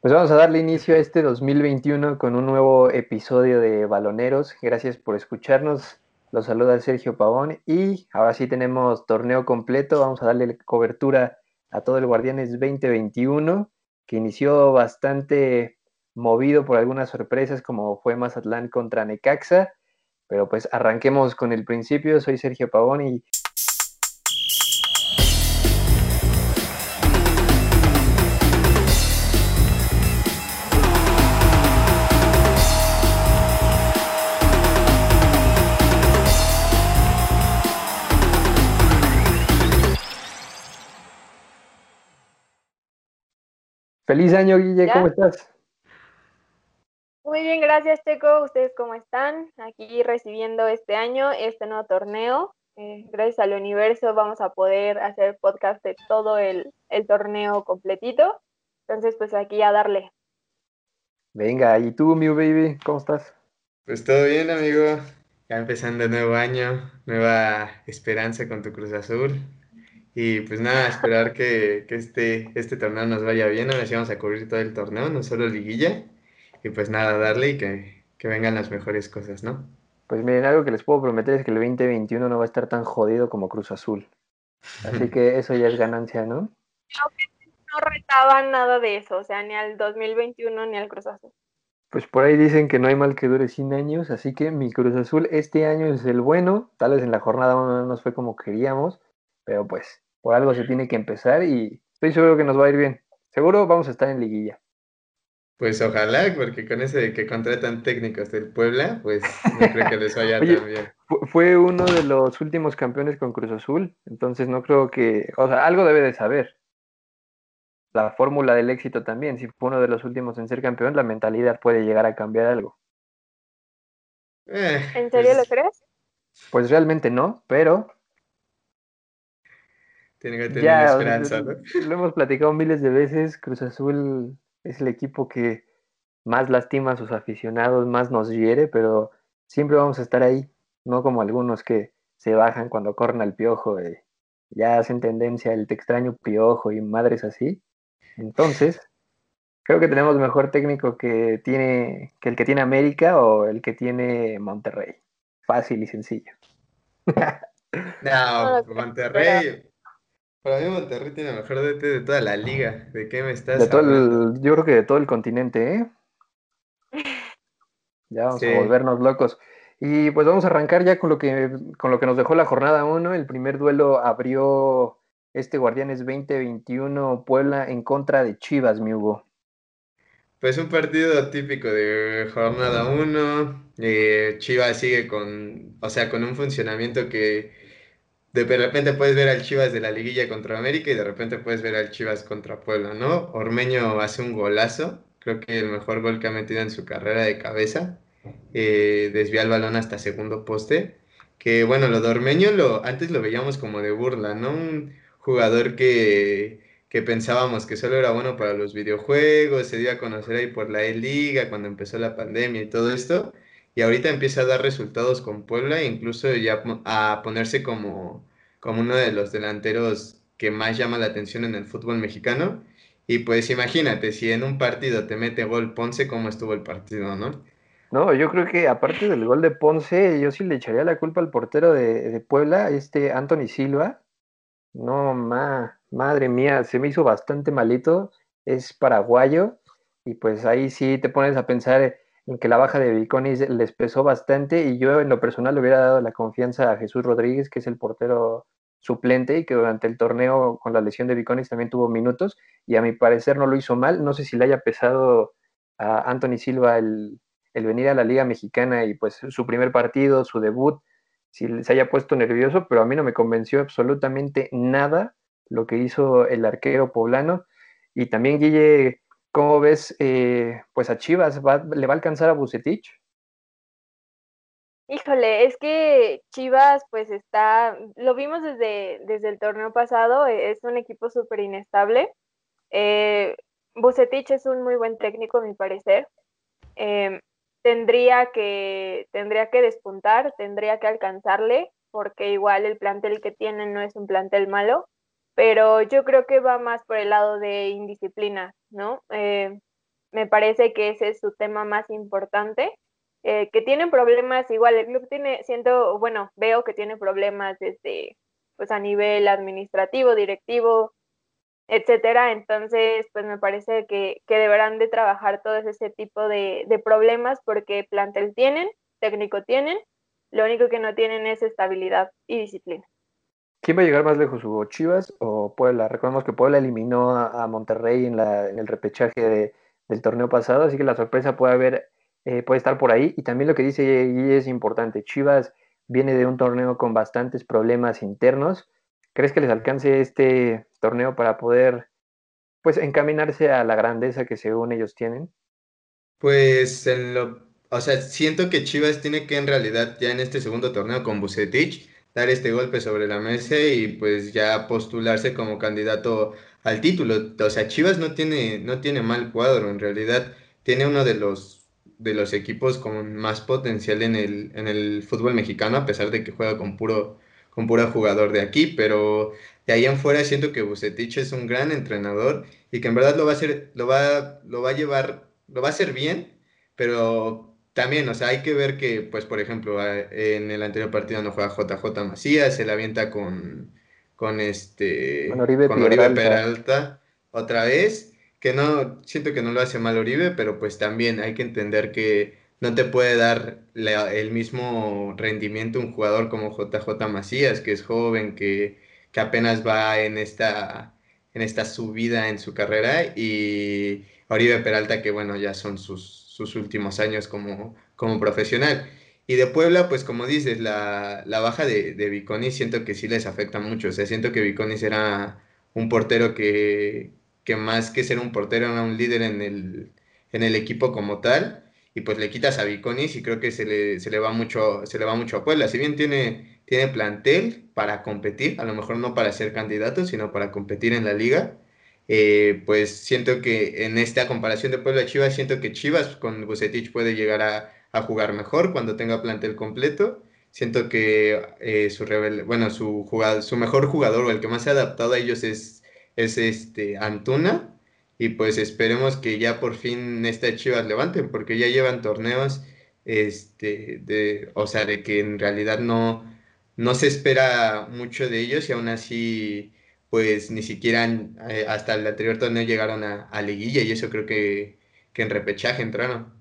Pues vamos a darle inicio a este 2021 con un nuevo episodio de Baloneros. Gracias por escucharnos. Los saluda Sergio Pavón y ahora sí tenemos torneo completo. Vamos a darle cobertura a todo el Guardianes 2021 que inició bastante movido por algunas sorpresas como fue Mazatlán contra Necaxa. Pero pues arranquemos con el principio. Soy Sergio Pavón y Feliz año, Guille, ¿cómo estás? Muy bien, gracias, Checo. ¿Ustedes cómo están? Aquí recibiendo este año, este nuevo torneo. Eh, gracias al universo vamos a poder hacer podcast de todo el, torneo completito. Entonces, pues aquí a darle. Venga, ¿y tú, mi baby? ¿Cómo estás? Pues todo bien, amigo. Ya empezando el nuevo año, nueva esperanza con tu Cruz Azul. Y pues nada, esperar que, este, este torneo nos vaya bien. Ahora sí vamos a cubrir todo el torneo, no solo liguilla. Y pues nada, darle y que, vengan las mejores cosas, ¿no? Pues miren, algo que les puedo prometer es que el 2021 no va a estar tan jodido como Cruz Azul. Así que eso ya es ganancia, ¿no? No retaban nada de eso, o sea, ni al 2021 ni al Cruz Azul. Pues por ahí dicen que no hay mal que dure 100 años, así que mi Cruz Azul este año es el bueno. Tal vez en la jornada no nos fue como queríamos, pero pues por algo se tiene que empezar y estoy seguro que nos va a ir bien. Seguro vamos a estar en liguilla. Pues ojalá, porque con ese de que contratan técnicos del Puebla, pues no creo que les vaya tan bien. Fue uno de los últimos campeones con Cruz Azul, entonces no creo que, o sea, algo debe de saber. La fórmula del éxito también, si fue uno de los últimos en ser campeón, la mentalidad puede llegar a cambiar algo. Eh, ¿En serio lo pues crees? Pues realmente no, pero tiene que tener esperanza, ¿no? Lo hemos platicado miles de veces. Cruz Azul es el equipo que más lastima a sus aficionados, más nos hiere, pero siempre vamos a estar ahí. No como algunos que se bajan cuando corren al piojo. y ya hacen tendencia el te extraño piojo y madres así. Entonces, creo que tenemos mejor técnico que tiene que el que tiene América o el que tiene Monterrey. Fácil y sencillo. no, Monterrey, para mí Monterrey tiene el mejor DT de toda la liga. ¿De qué me estás de todo el, Yo creo que de todo el continente, ¿eh? Ya vamos a volvernos locos. Y pues vamos a arrancar ya con lo que, con lo que nos dejó la jornada 1. El primer duelo abrió este Guardianes 2021 Puebla en contra de Chivas, mi Hugo. Pues un partido típico de jornada 1. Eh, Chivas sigue con, o sea, con un funcionamiento que de repente puedes ver al Chivas de la liguilla contra América y de repente puedes ver al Chivas contra Puebla, ¿no? Ormeño hace un golazo, creo que el mejor gol que ha metido en su carrera de cabeza, eh, desvía el balón hasta segundo poste, que bueno, lo de Ormeño lo, antes lo veíamos como de burla, ¿no? Un jugador que, que pensábamos que solo era bueno para los videojuegos, se dio a conocer ahí por la E-Liga cuando empezó la pandemia y todo esto, y ahorita empieza a dar resultados con Puebla incluso ya a ponerse como, como uno de los delanteros que más llama la atención en el fútbol mexicano. Y pues imagínate, si en un partido te mete gol Ponce, ¿cómo estuvo el partido, no? No, yo creo que aparte del gol de Ponce, yo sí le echaría la culpa al portero de, Puebla, este Anthony Silva. No, ma, madre mía, se me hizo bastante malito. Es paraguayo. Y pues ahí sí te pones a pensar en que la baja de Viconis les pesó bastante y yo en lo personal le hubiera dado la confianza a Jesús Rodríguez, que es el portero suplente y que durante el torneo con la lesión de Viconis también tuvo minutos y a mi parecer no lo hizo mal. No sé si le haya pesado a Anthony Silva el, venir a la Liga Mexicana y pues su primer partido, su debut, si se haya puesto nervioso, pero a mí no me convenció absolutamente nada lo que hizo el arquero poblano. Y también Guille ¿Cómo ves eh, pues a Chivas? ¿Le va a alcanzar a Bucetich? Híjole, es que Chivas pues está, lo vimos desde, desde el torneo pasado, e, es un equipo súper inestable. Eh, Bucetich es un muy buen técnico, a mi parecer. Em, tendría, que, tendría que despuntar, tendría que alcanzarle, porque igual el plantel que tienen no es un plantel malo pero yo creo que va más por el lado de indisciplina, ¿no? Eh, me parece que ese es su tema más importante. Eh, que tienen problemas, igual el club tiene, siento, bueno, veo que tiene problemas desde, pues a nivel administrativo, directivo, etcétera. Entonces, pues me parece que, que deberán de trabajar todo ese tipo de, de, problemas porque plantel tienen, técnico tienen, lo único que no tienen es estabilidad y disciplina. ¿Quién va a llegar más lejos, Hugo? ¿Chivas o Puebla? Recordemos que Puebla eliminó a, Monterrey en, la, en, el repechaje de, del torneo pasado, así que la sorpresa puede haber, eh, puede estar por ahí. Y también lo que dice Guille es importante. Chivas viene de un torneo con bastantes problemas internos. ¿Crees que les alcance este torneo para poder pues encaminarse a la grandeza que según ellos tienen? Pues o sea, siento que Chivas tiene que en realidad ya en este segundo torneo con Bucetich dar este golpe sobre la mesa y pues ya postularse como candidato al título. O sea, Chivas no tiene, no tiene mal cuadro, en realidad tiene uno de los, de los equipos con más potencial en el, en el fútbol mexicano, a pesar de que juega con puro, con puro jugador de aquí, pero de ahí en fuera siento que Bucetich es un gran entrenador y que en verdad lo va a hacer, lo va, lo va a llevar, lo va a hacer bien, pero también, o sea, hay que ver que, pues, por ejemplo, en el anterior partido no juega JJ Macías, se la avienta con, con este, con Oribe, Peralta. otra vez, que no, siento que no lo hace mal Oribe, pero pues también hay que entender que no te puede dar el mismo rendimiento un jugador como JJ Macías, que es joven, que, que apenas va en esta, en esta subida en su carrera, y Oribe Peralta, que bueno, ya son sus sus últimos años como, como profesional. Y de Puebla, pues como dices, la, la baja de, de Viconis siento que sí les afecta mucho. O sea, siento que Viconis era un portero que, que más que ser un portero era un líder en el, en el equipo como tal. Y pues le quitas a Viconis y creo que se le, se le, va, mucho, se le va mucho a Puebla. Si bien tiene, tiene plantel para competir, a lo mejor no para ser candidato, sino para competir en la liga eh, pues siento que en esta comparación de Puebla Chivas, siento que Chivas con Bucetich puede llegar a, jugar mejor cuando tenga plantel completo. Siento que eh, su, bueno, su, su mejor jugador o el que más se ha adaptado a ellos es, es este Antuna. Y pues esperemos que ya por fin esta Chivas levanten, porque ya llevan torneos, este, de, o sea, de que en realidad no, no se espera mucho de ellos y aún así pues ni siquiera eh, hasta el anterior torneo llegaron a, liguilla y eso creo que, que en repechaje entraron.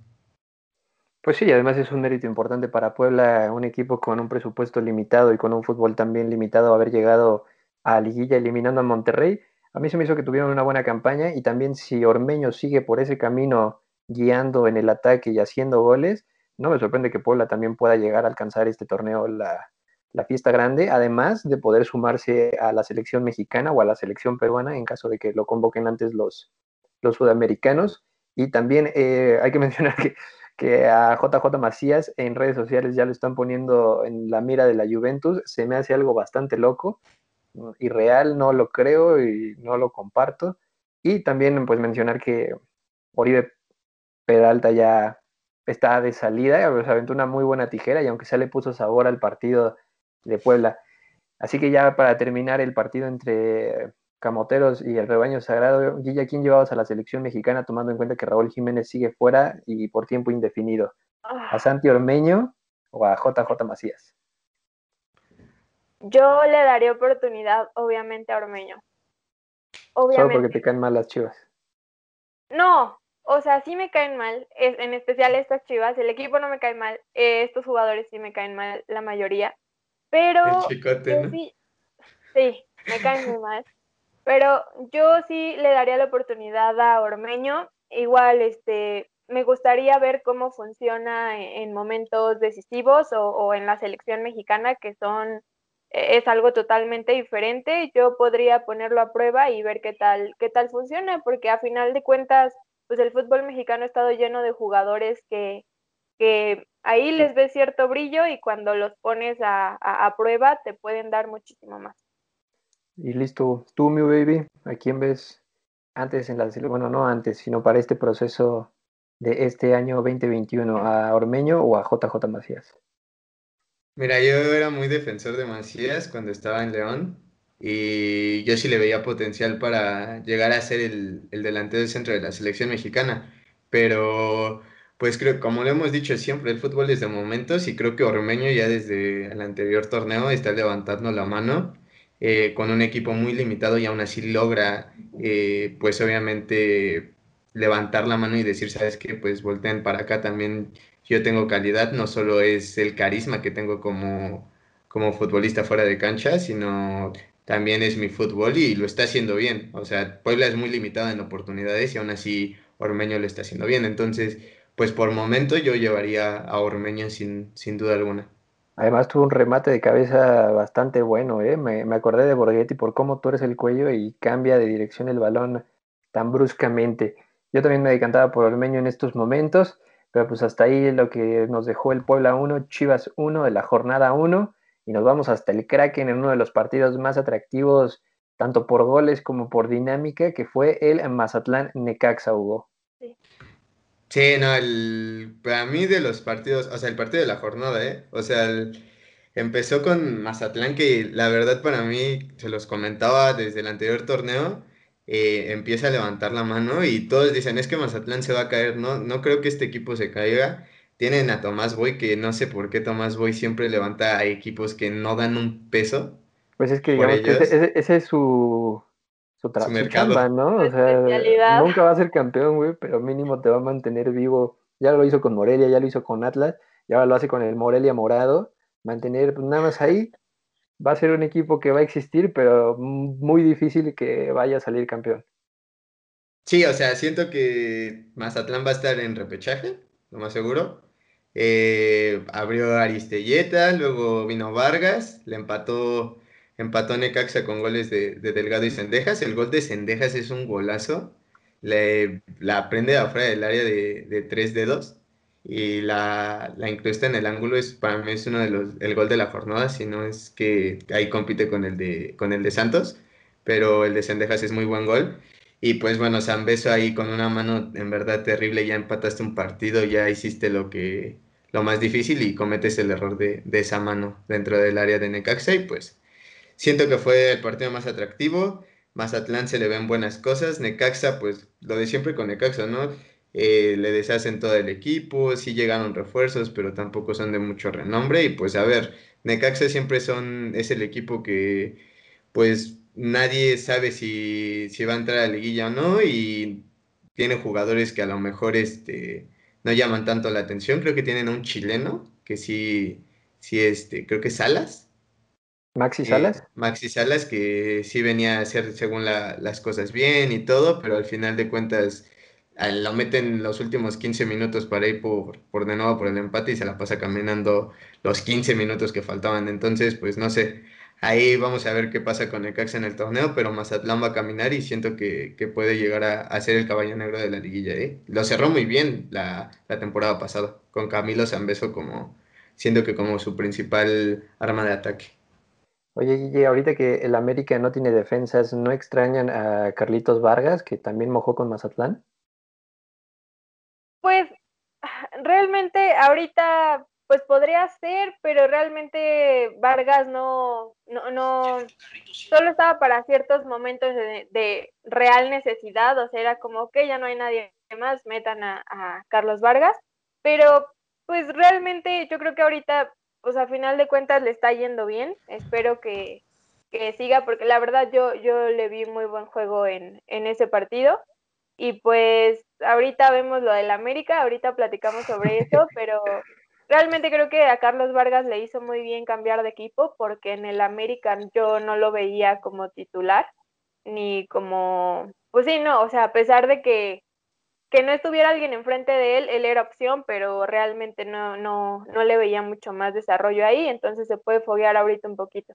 Pues sí, además es un mérito importante para Puebla, un equipo con un presupuesto limitado y con un fútbol también limitado, haber llegado a liguilla eliminando a Monterrey. A mí se me hizo que tuvieron una buena campaña y también si Ormeño sigue por ese camino guiando en el ataque y haciendo goles, no me sorprende que Puebla también pueda llegar a alcanzar este torneo la, la fiesta grande, además de poder sumarse a la selección mexicana o a la selección peruana en caso de que lo convoquen antes los, los sudamericanos. Y también eh, hay que mencionar que, que, a JJ Macías en redes sociales ya lo están poniendo en la mira de la Juventus. Se me hace algo bastante loco, y real, no lo creo y no lo comparto. Y también pues mencionar que Oribe Peralta ya está de salida, se aventó una muy buena tijera y aunque se le puso sabor al partido de Puebla. Así que ya para terminar el partido entre Camoteros y el Rebaño Sagrado, Guilla, ¿quién llevabas a la selección mexicana tomando en cuenta que Raúl Jiménez sigue fuera y por tiempo indefinido? ¿A ah. Santi Ormeño o a JJ Macías? Yo le daría oportunidad, obviamente, a Ormeño. Obviamente. Solo porque te caen mal las chivas. No, o sea, sí me caen mal, en especial estas chivas. El equipo no me cae mal, estos jugadores sí me caen mal, la mayoría. Pero sí, sí, me cae muy mal. Pero yo sí le daría la oportunidad a Ormeño. Igual, este, me gustaría ver cómo funciona en, momentos decisivos o, en la selección mexicana, que son e-, es algo totalmente diferente. Yo podría ponerlo a prueba y ver qué tal, qué tal funciona, porque a final de cuentas, pues el fútbol mexicano ha estado lleno de jugadores que, que ahí les ves cierto brillo y cuando los pones a, prueba te pueden dar muchísimo más. Y listo, tú, mi baby, ¿a quién ves antes en la bueno, no antes, sino para este proceso de este año 2021, a Ormeño o a JJ Macías? Mira, yo era muy defensor de Macías cuando estaba en León y yo sí le veía potencial para llegar a ser el, el delantero del centro de la selección mexicana pero pues creo, como lo hemos dicho siempre, el fútbol es de momentos y creo que Ormeño ya desde el anterior torneo está levantando la mano eh, con un equipo muy limitado y aún así logra, eh, pues obviamente levantar la mano y decir, sabes qué, pues volteen para acá también, yo tengo calidad, no solo es el carisma que tengo como, como futbolista fuera de cancha, sino también es mi fútbol y lo está haciendo bien. O sea, Puebla es muy limitado en oportunidades y aún así Ormeño lo está haciendo bien. Entonces, pues por momento yo llevaría a Ormeño sin, sin duda alguna. Además tuvo un remate de cabeza bastante bueno, ¿eh? me, acordé de Borghetti por cómo tú eres el cuello y cambia de dirección el balón tan bruscamente. Yo también me decantaba por Ormeño en estos momentos, pero pues hasta ahí lo que nos dejó el Puebla 1, Chivas 1 de la jornada 1 y nos vamos hasta el Kraken en uno de los partidos más atractivos tanto por goles como por dinámica, que fue el Mazatlán Necaxa, Hugo. Sí. No, el, para mí de los partidos, o sea, el partido de la jornada, ¿eh? O sea, empezó con Mazatlán, que la verdad para mí, se los comentaba desde el anterior torneo, eh, empieza a levantar la mano y todos dicen, es que Mazatlán se va a caer, no, no creo que este equipo se caiga. Tienen a Tomás Boy, que no sé por qué Tomás Boy siempre levanta a equipos que no dan un peso. Pues es que digamos que ese, ese es su, su, su ¿no? O sea, nunca va a ser campeón, güey, pero mínimo te va a mantener vivo. Ya lo hizo con Morelia, ya lo hizo con Atlas, ya lo hace con el Morelia Morado. Mantener pues, nada más ahí. Va a ser un equipo que va a existir, pero muy difícil que vaya a salir campeón. Sí, o sea, siento que Mazatlán va a estar en repechaje, lo más seguro. Eh, abrió Aristelleta, luego vino Vargas, le empató Empató Necaxa con goles de, Delgado y Sendejas. El gol de Sendejas es un golazo. Le, la prende de afuera del área de, tres dedos y la, la, incrusta en el ángulo. Es, para mí es uno de los, el gol de la jornada, si no es que ahí compite con el, de, con el de Santos. Pero el de Sendejas es muy buen gol. Y pues bueno, San Beso ahí con una mano en verdad terrible, ya empataste un partido, ya hiciste lo que lo más difícil y cometes el error de, de esa mano dentro del área de Necaxa y pues Siento que fue el partido más atractivo. Mazatlán se le ven buenas cosas. Necaxa, pues lo de siempre con Necaxa, ¿no? Eh, le deshacen todo el equipo, sí llegaron refuerzos, pero tampoco son de mucho renombre. Y pues a ver, Necaxa siempre son, es el equipo que pues nadie sabe si, si va a entrar a la liguilla o no. Y tiene jugadores que a lo mejor este, no llaman tanto la atención. Creo que tienen a un chileno que sí, sí este, creo que Salas Maxi Salas. Maxi Salas, que sí venía a hacer según las cosas bien y todo, pero al final de cuentas lo meten los últimos 15 minutos para ir por, por de nuevo por el empate y se la pasa caminando los 15 minutos que faltaban. Entonces, pues no sé, ahí vamos a ver qué pasa con el Cax en el torneo, pero Mazatlán va a caminar y siento que, puede llegar a, ser el caballo negro de la liguilla. ¿eh? Lo cerró muy bien la, la temporada pasada, con Camilo Zambeso como, siendo que como su principal arma de ataque. Oye, Guille, ahorita que el América no tiene defensas, ¿no extrañan a Carlitos Vargas, que también mojó con Mazatlán? Pues realmente ahorita pues podría ser, pero realmente Vargas no, no, no, solo estaba para ciertos momentos de, real necesidad, o sea, era como que ya no hay nadie más, metan a Carlos Vargas, pero pues realmente yo creo que ahorita pues a final de cuentas le está yendo bien. Espero que, siga, porque la verdad yo, yo le vi muy buen juego en, ese partido. Y pues ahorita vemos lo del América, ahorita platicamos sobre eso, pero realmente creo que a Carlos Vargas le hizo muy bien cambiar de equipo, porque en el América yo no lo veía como titular, ni como, pues sí, no, o sea, a pesar de que que no estuviera alguien enfrente de él, él era opción, pero realmente no, no, no le veía mucho más desarrollo ahí, entonces se puede foguear ahorita un poquito.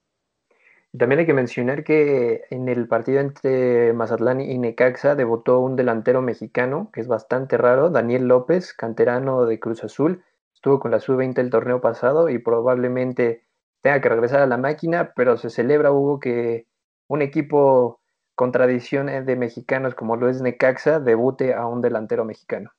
También hay que mencionar que en el partido entre Mazatlán y Necaxa debutó un delantero mexicano, que es bastante raro, Daniel López, canterano de Cruz Azul, estuvo con la sub-20 el torneo pasado y probablemente tenga que regresar a la máquina, pero se celebra, Hugo, que un equipo con de mexicanos como lo es Necaxa, debute a un delantero mexicano.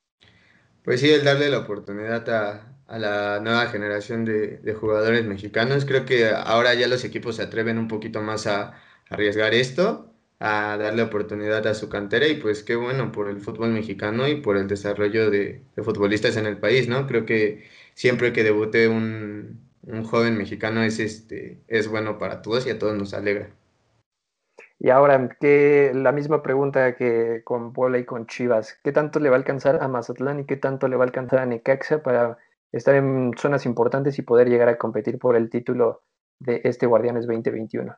Pues sí, el darle la oportunidad a, la nueva generación de, jugadores mexicanos. Creo que ahora ya los equipos se atreven un poquito más a, arriesgar esto, a darle oportunidad a su cantera y pues qué bueno por el fútbol mexicano y por el desarrollo de, futbolistas en el país, ¿no? Creo que siempre que debute un, un, joven mexicano es, este, es bueno para todos y a todos nos alegra. Y ahora, que la misma pregunta que con Puebla y con Chivas, ¿qué tanto le va a alcanzar a Mazatlán y qué tanto le va a alcanzar a Necaxa para estar en zonas importantes y poder llegar a competir por el título de este Guardianes 2021?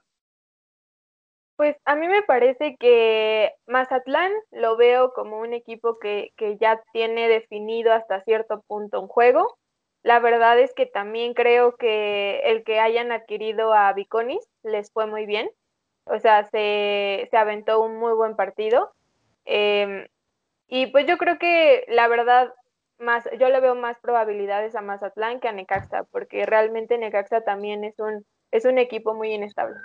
Pues a mí me parece que Mazatlán lo veo como un equipo que, ya tiene definido hasta cierto punto un juego. La verdad es que también creo que el que hayan adquirido a Viconis les fue muy bien. O sea, se, aventó un muy buen partido. Em, y pues yo creo que la verdad, más, yo le veo más probabilidades a Mazatlán que a Necaxa, porque realmente Necaxa también es un, es un equipo muy inestable.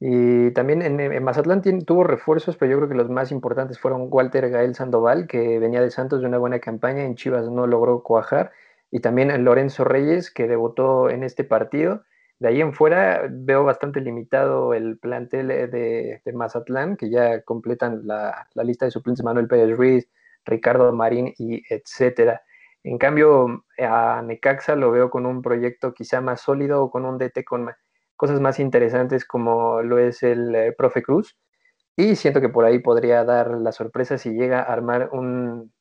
Y también en, Mazatlán tuvo refuerzos, pero yo creo que los más importantes fueron Walter Gael Sandoval, que venía de Santos de una buena campaña, en Chivas no logró cuajar, y también Lorenzo Reyes, que debutó en este partido. De ahí en fuera veo bastante limitado el plantel de, Mazatlán, que ya completan la, lista de suplentes Manuel Pérez Ruiz, Ricardo Marín y etcétera. En cambio, a Necaxa lo veo con un proyecto quizá más sólido o con un DT con cosas más interesantes como lo es el eh, profe Cruz. Y siento que por ahí podría dar la sorpresa si llega a armar un,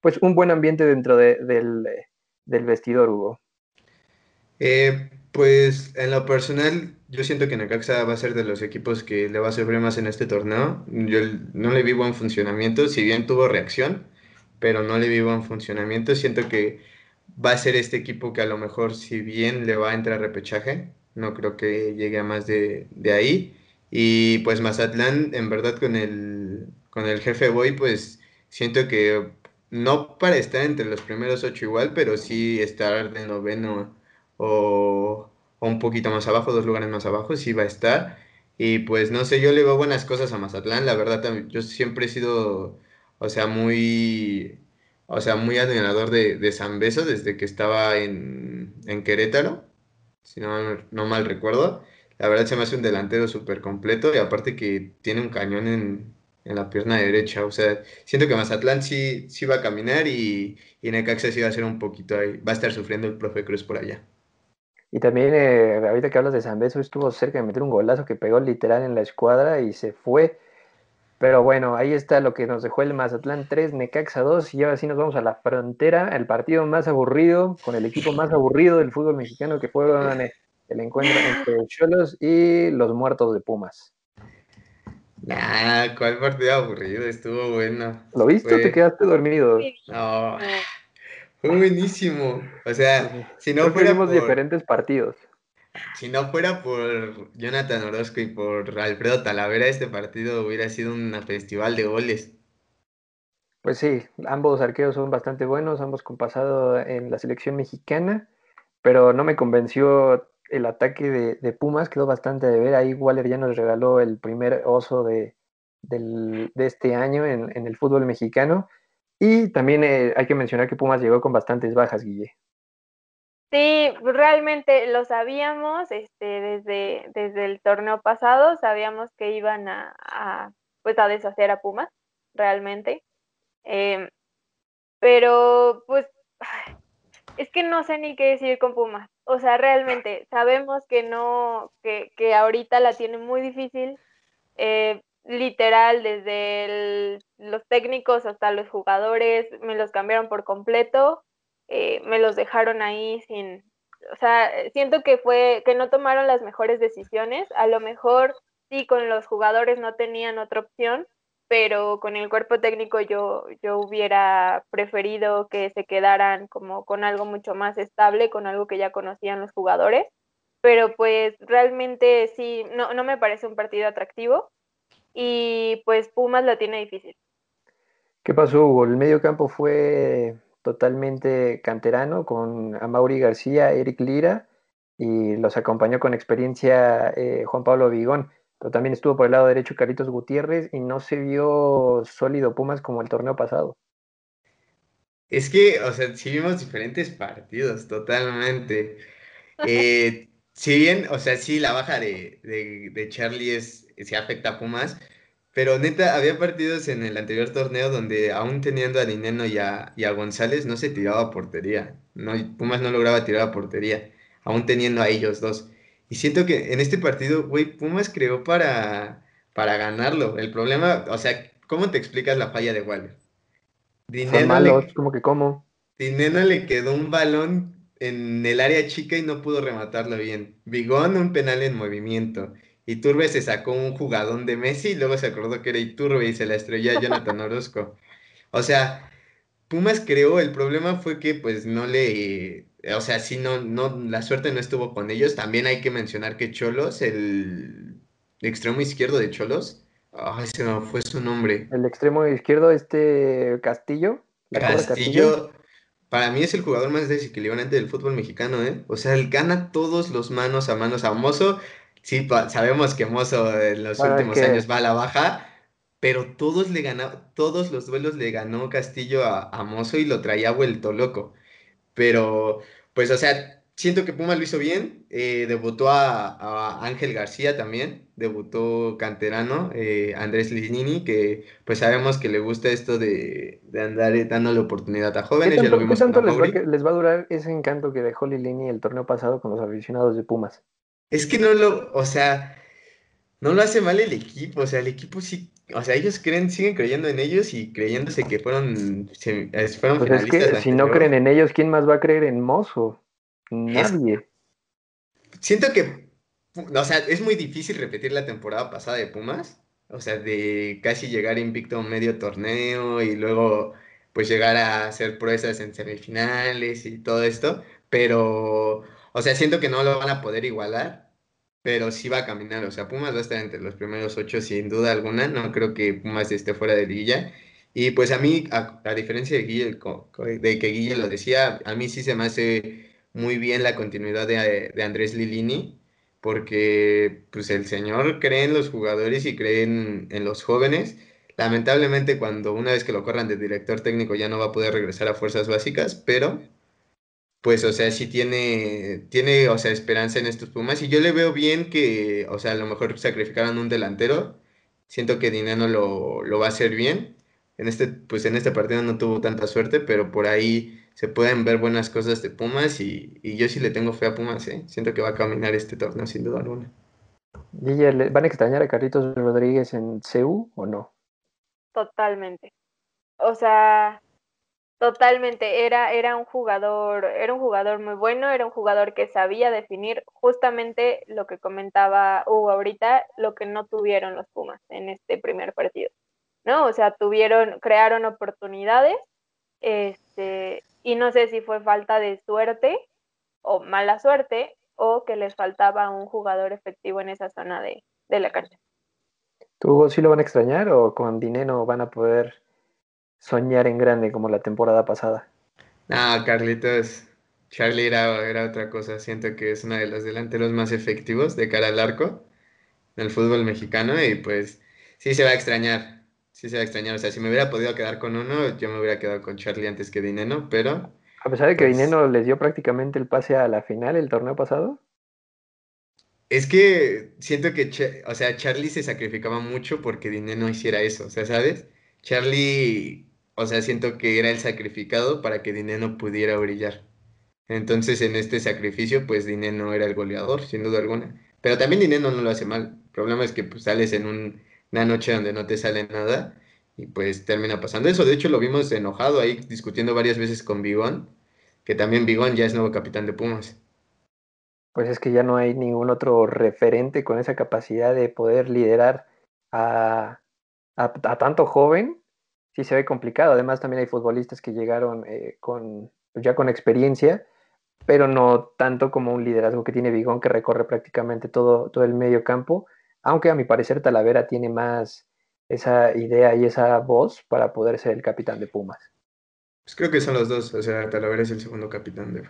pues un buen ambiente dentro del, eh, del, vestidor, Hugo. Eh, pues en lo personal, yo siento que Necaxa va a ser de los equipos que le va a sufrir más en este torneo. Yo no le vi buen funcionamiento, si bien tuvo reacción, pero no le vi buen funcionamiento. Siento que va a ser este equipo que a lo mejor, si bien le va a entrar repechaje, no creo que llegue a más de, ahí. Y pues Mazatlán, en verdad, con el, con el jefe Boy, pues siento que no para estar entre los primeros ocho igual, pero sí estar de noveno o, un poquito más abajo, dos lugares más abajo, sí va a estar. Y pues no sé, yo le veo buenas cosas a Mazatlán, la verdad, yo siempre he sido, o sea, muy, o sea, muy admirador de, de San Beso desde que estaba en, en Querétaro si no, no mal recuerdo. La verdad se me hace un delantero súper completo y aparte que tiene un cañón en, la pierna derecha. O sea, siento que Mazatlán sí, sí va a caminar y, y Necaxa sí va a ser un poquito ahí. Va a estar sufriendo el profe Cruz por allá. Y también, eh, ahorita que hablas de San Beso, estuvo cerca de meter un golazo que pegó literal en la escuadra y se fue. Pero bueno, ahí está lo que nos dejó el Mazatlán 3, Necaxa 2, y ahora sí nos vamos a la frontera, el partido más aburrido, con el equipo más aburrido del fútbol mexicano, que fue el encuentro entre Cholos y los muertos de Pumas. Nah, ¿cuál partido aburrido? Estuvo bueno. ¿Lo viste o te quedaste dormido? No, fue buenísimo. O sea, si no fuera por... diferentes partidos. Si no fuera por Jonathan Orozco y por Alfredo Talavera, este partido hubiera sido un festival de goles. Pues sí, ambos arqueros son bastante buenos, ambos con pasado en la selección mexicana, pero no me convenció el ataque de, Pumas, quedó bastante de ver. Ahí Waller ya nos regaló el primer oso de, este año en, el fútbol mexicano. Y también eh, hay que mencionar que Pumas llegó con bastantes bajas, Guille. Sí, realmente lo sabíamos este, desde, desde el torneo pasado, sabíamos que iban a, pues a deshacer a Pumas, realmente. Em, pero pues es que no sé ni qué decir con Pumas. O sea, realmente sabemos que no, que, que ahorita la tiene muy difícil. Eh, literal, desde los técnicos hasta los jugadores, me los cambiaron por completo. Eh, me los dejaron ahí sin, o sea, siento que fue, que no tomaron las mejores decisiones, a lo mejor sí con los jugadores no tenían otra opción, pero con el cuerpo técnico yo, yo hubiera preferido que se quedaran como con algo mucho más estable, con algo que ya conocían los jugadores, pero pues realmente sí, no, no me parece un partido atractivo y pues Pumas lo tiene difícil. ¿Qué pasó, Hugo? El medio campo fue totalmente canterano con Amaury García, Eric Lira y los acompañó con experiencia eh, Juan Pablo Vigón, pero también estuvo por el lado derecho Caritos Gutiérrez y no se vio sólido Pumas como el torneo pasado. Es que, o sea, sí vimos diferentes partidos, totalmente. Eh, si bien, o sea, sí, la baja de, de, Charlie es, se afecta a Pumas, Pero neta, había partidos en el anterior torneo donde aún teniendo a Dineno y a, y a González no se tiraba a portería. No, Pumas no lograba tirar a portería, aún teniendo a ellos dos. Y siento que en este partido, güey, Pumas creó para, para ganarlo. El problema, o sea, ¿cómo te explicas la falla de Waller? Son malos, como que cómo. Dineno le quedó un balón en el área chica y no pudo rematarlo bien. Bigón un penal en movimiento. Iturbe se sacó un jugadón de Messi y luego se acordó que era Iturbe y se la estrelló a Jonathan Orozco. O sea, Pumas creó, el problema fue que pues no le, o sea, sí, no, no, la suerte no estuvo con ellos. También hay que mencionar que Cholos, el extremo izquierdo de Cholos, ay, se me fue su nombre. El extremo izquierdo, este Castillo. Castillo, para mí es el jugador más desequilibrante del fútbol mexicano, ¿eh? O sea, él gana todos los manos a manos a Mozo Sí, sabemos que Mozo en los últimos años va a la baja, pero todos le ganó, todos los duelos le ganó Castillo a, a Mozo y lo traía vuelto loco. Pero, pues, o sea, siento que Puma lo hizo bien. Eh, debutó a, Ángel García también, debutó canterano, eh, Andrés Linini, que pues sabemos que le gusta esto de, andar dándole oportunidad a jóvenes. ¿Qué tanto, les, va, les, va, a durar ese encanto que dejó Lilini el torneo pasado con los aficionados de Pumas? Es que no lo, o sea, no lo hace mal el equipo, o sea, el equipo sí, o sea, ellos creen, siguen creyendo en ellos y creyéndose que fueron, fueron pues es que si no creen en ellos, ¿quién más va a creer en Mozo? Nadie. siento que, o sea, es muy difícil repetir la temporada pasada de Pumas, o sea, de casi llegar invicto a un medio torneo y luego pues llegar a hacer proezas en semifinales y todo esto, pero o sea, siento que no lo van a poder igualar, pero sí va a caminar. O sea, Pumas va a estar entre los primeros ocho sin duda alguna. No creo que Pumas esté fuera de Guilla. Y pues a mí, a, diferencia de, Guille, que Guille lo decía, a mí sí se me hace muy bien la continuidad de, Andrés Lilini, porque pues el señor cree en los jugadores y cree en, en los jóvenes. Lamentablemente cuando una vez que lo corran de director técnico ya no va a poder regresar a fuerzas básicas, pero pues, o sea, sí tiene, tiene, o sea, esperanza en estos Pumas. Y yo le veo bien que, o sea, a lo mejor sacrificaron un delantero. Siento que Dinero lo, lo va a hacer bien. En este, pues en este partido no tuvo tanta suerte, pero por ahí se pueden ver buenas cosas de Pumas y, yo sí le tengo fe a Pumas, ¿eh? Siento que va a caminar este torneo sin duda alguna. ¿van a extrañar a Carlitos Rodríguez en CEU o no? Totalmente. O sea, Totalmente, era, era un jugador, era un jugador muy bueno, era un jugador que sabía definir justamente lo que comentaba Hugo ahorita, lo que no tuvieron los Pumas en este primer partido, ¿no? O sea, tuvieron, crearon oportunidades, este, y no sé si fue falta de suerte o mala suerte, o que les faltaba un jugador efectivo en esa zona de, de la cancha. ¿Tú sí lo van a extrañar o con dinero van a poder soñar en grande como la temporada pasada. No, Carlitos, Charlie era, era otra cosa. Siento que es uno de los delanteros más efectivos de cara al arco en el fútbol mexicano y pues sí se va a extrañar. Sí se va a extrañar. O sea, si me hubiera podido quedar con uno, yo me hubiera quedado con Charlie antes que Dineno, pero... A pesar de que pues Dineno les dio prácticamente el pase a la final el torneo pasado. Es que siento que, o sea, Charlie se sacrificaba mucho porque Dineno hiciera eso, o sea, ¿sabes? Charlie o sea, siento que era el sacrificado para que Dineno pudiera brillar. Entonces, en este sacrificio, pues Dineno era el goleador, sin duda alguna. Pero también Dineno no lo hace mal. El problema es que pues, sales en una noche donde no te sale nada y pues termina pasando eso. De hecho, lo vimos enojado ahí discutiendo varias veces con Bigón, que también Bigón ya es nuevo capitán de Pumas. Pues es que ya no hay ningún otro referente con esa capacidad de poder liderar a, a tanto joven sí se ve complicado. Además, también hay futbolistas que llegaron eh, con, pues, ya con experiencia, pero no tanto como un liderazgo que tiene Bigón, que recorre prácticamente todo, todo el medio campo, aunque a mi parecer Talavera tiene más esa idea y esa voz para poder ser el capitán de Pumas. Pues creo que son los dos, o sea, Talavera es el segundo capitán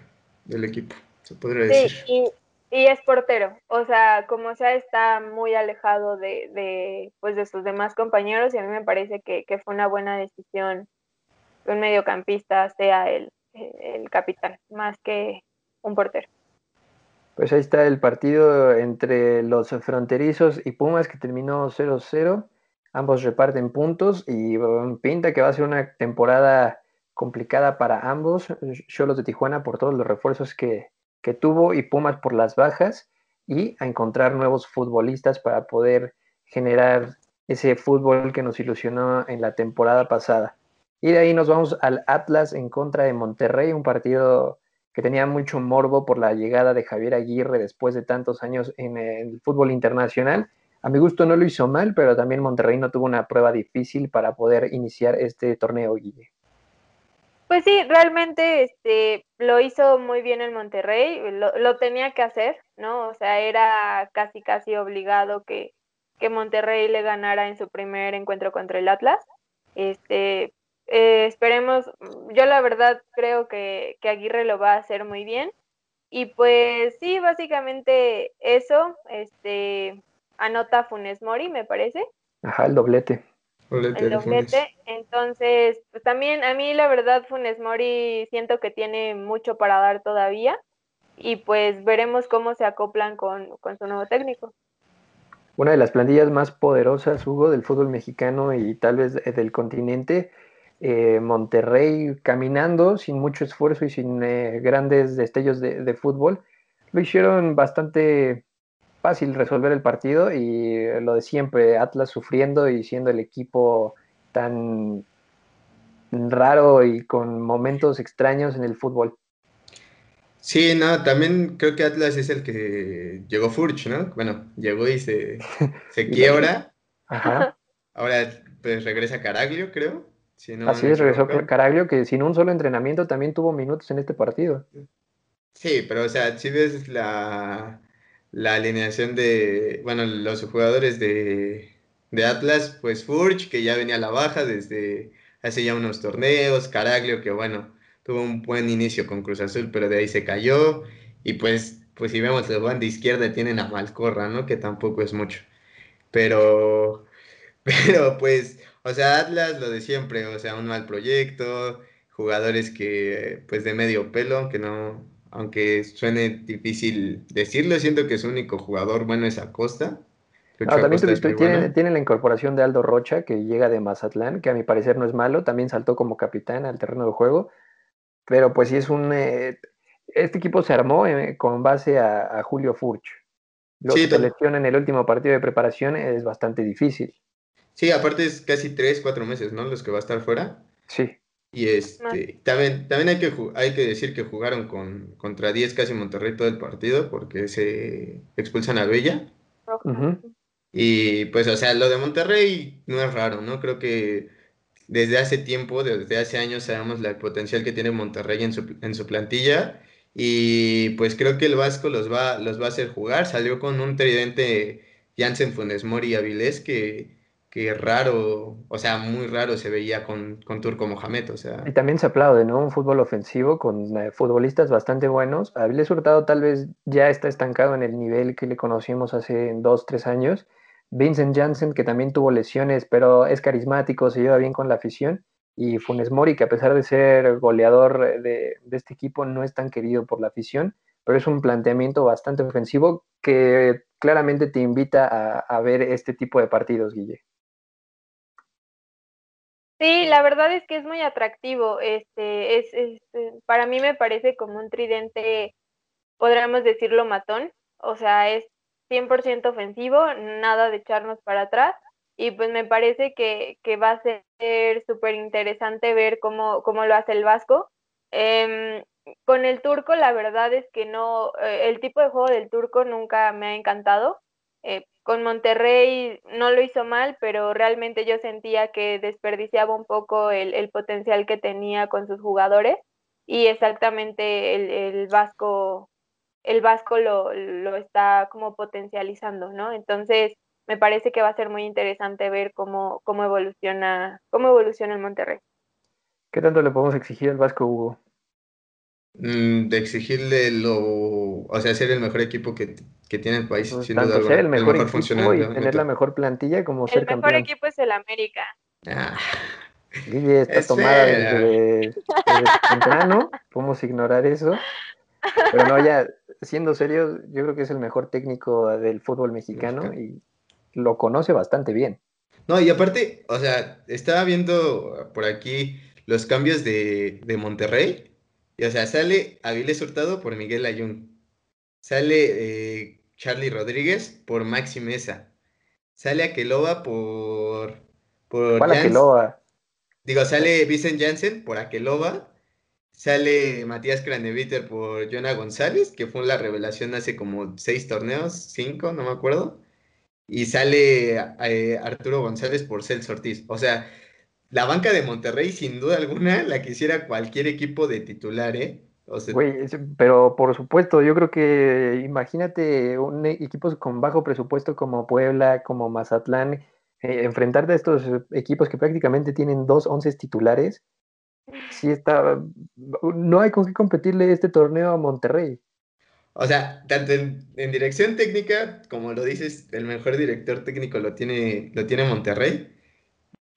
del equipo, se podría decir. Y es portero, o sea, como sea, está muy alejado de, pues de sus demás compañeros y a mí me parece que, fue una buena decisión que un mediocampista sea el, el capitán, más que un portero. Pues ahí está el partido entre los fronterizos y Pumas que terminó 0-0. ambos reparten puntos y um, pinta que va a ser una temporada complicada para ambos. Cholos de Tijuana por todos los refuerzos que, que tuvo y Pumas por las bajas y a encontrar nuevos futbolistas para poder generar ese fútbol que nos ilusionó en la temporada pasada. Y de ahí nos vamos al Atlas en contra de Monterrey, un partido que tenía mucho morbo por la llegada de Javier Aguirre después de tantos años en el fútbol internacional. A mi gusto no lo hizo mal, pero también Monterrey no tuvo una prueba difícil para poder iniciar este torneo, Guille. Pues sí, realmente este, lo hizo muy bien el Monterrey, lo, lo, tenía que hacer, ¿no? O sea, era casi, casi obligado que, que Monterrey le ganara en su primer encuentro contra el Atlas. Este, eh, esperemos, yo la verdad creo que, Aguirre lo va a hacer muy bien. Y pues sí, básicamente eso, este, anota Funes Mori, me parece. Ajá, el doblete. El doblete. Entonces, pues también a mí la verdad Funes Mori siento que tiene mucho para dar todavía. Y pues veremos cómo se acoplan con, con su nuevo técnico. Una de las plantillas más poderosas, Hugo, del fútbol mexicano y tal vez del continente eh, Monterrey caminando sin mucho esfuerzo y sin eh, grandes destellos de, fútbol. Lo hicieron bastante fácil resolver el partido y lo de siempre, Atlas sufriendo y siendo el equipo tan raro y con momentos extraños en el fútbol. Sí, no, también creo que Atlas es el que llegó Furch, ¿no? Bueno, llegó y se, se quiebra. Ajá. Ahora pues regresa Caraglio, creo. Así es, regresó Caraglio, que sin un solo entrenamiento también tuvo minutos en este partido. Sí, pero o sea, si ves la, la alineación de, bueno, los jugadores de, de Atlas, pues Furch, que ya venía a la baja desde hace ya unos torneos, Caraglio, que bueno, tuvo un buen inicio con Cruz Azul, pero de ahí se cayó, y pues, pues si vemos el banda izquierda tienen a Malcorra, ¿no? Que tampoco es mucho. Pero, pero pues, o sea, Atlas lo de siempre, o sea, un mal proyecto, jugadores que, pues de medio pelo, aunque no, aunque suene difícil decirlo, siento que su único jugador bueno es Acosta. Ah, también tiene, tiene, la incorporación de Aldo Rocha, que llega de Mazatlán, que a mi parecer no es malo, también saltó como capitán al terreno de juego, pero pues sí es un... Eh, este equipo se armó eh, con base a, Julio Furch. Lo sí, que selecciona en el último partido de preparación es bastante difícil. Sí, aparte es casi tres, cuatro meses, ¿no? Los que va a estar fuera. Sí. Y este, también, también hay, que, hay que decir que jugaron con, contra 10 casi Monterrey todo el partido porque se expulsan a Bella. Y pues, o sea, lo de Monterrey no es raro, ¿no? Creo que desde hace tiempo, desde hace años, sabemos el potencial que tiene Monterrey en su, en su plantilla. Y pues creo que el Vasco los va, los va a hacer jugar. Salió con un tridente Jansen Funes Mori Avilés que que raro, o sea, muy raro se veía con, con Turco Mohamed, o sea. Y también se aplaude, ¿no? Un fútbol ofensivo con eh, futbolistas bastante buenos. Avilés Hurtado tal vez ya está estancado en el nivel que le conocimos hace dos, tres años. Vincent Janssen, que también tuvo lesiones, pero es carismático, se lleva bien con la afición. Y Funes Mori, que a pesar de ser goleador de, de este equipo, no es tan querido por la afición, pero es un planteamiento bastante ofensivo que claramente te invita a, a ver este tipo de partidos, Guille. Sí, la verdad es que es muy atractivo. Este, es, eh, para mí me parece como un tridente, podríamos decirlo matón. O sea, es 100% ofensivo, nada de echarnos para atrás. Y pues me parece que, que va a ser súper interesante ver cómo, cómo lo hace el Vasco. Em, con el turco, la verdad es que no, eh, el tipo de juego del turco nunca me ha encantado. Eh, con Monterrey no lo hizo mal, pero realmente yo sentía que desperdiciaba un poco el, potencial que tenía con sus jugadores y exactamente el, Vasco el Vasco lo, lo, está como potencializando, ¿no? Entonces me parece que va a ser muy interesante ver cómo, cómo evoluciona cómo evoluciona el Monterrey. ¿Qué tanto le podemos exigir al Vasco, Hugo? Mm, de exigirle lo, o sea, ser el mejor equipo que, tiene el país, pues, tanto ser el mejor, equipo y tener la mejor plantilla como ser campeón. El mejor equipo es el América. Ah. está tomada desde, temprano, podemos ignorar eso. Pero no, ya, siendo serio, yo creo que es el mejor técnico del fútbol mexicano y lo conoce bastante bien. No, y aparte, o sea, estaba viendo por aquí los cambios de, de Monterrey. Y o sea, sale Avilés Hurtado por Miguel Ayun. Sale eh, Charlie Rodríguez por Maxi Mesa. Sale Aqueloba por. por ¿Cuál Aqueloba? Digo, sale Vicent Jansen por Aqueloba. Sale Matías Craneviter por Jonah González, que fue la revelación hace como seis torneos, cinco, no me acuerdo. Y sale eh, Arturo González por Celso Ortiz. O sea, la banca de Monterrey, sin duda alguna, la quisiera cualquier equipo de titular, ¿eh? pero por supuesto, yo creo que imagínate un e, equipos con bajo presupuesto como Puebla, como Mazatlán, eh, enfrentarte a estos equipos que prácticamente tienen dos once titulares, sí está, no hay con qué competirle este torneo a Monterrey. O sea, tanto en, dirección técnica, como lo dices, el mejor director técnico lo tiene, lo tiene Monterrey.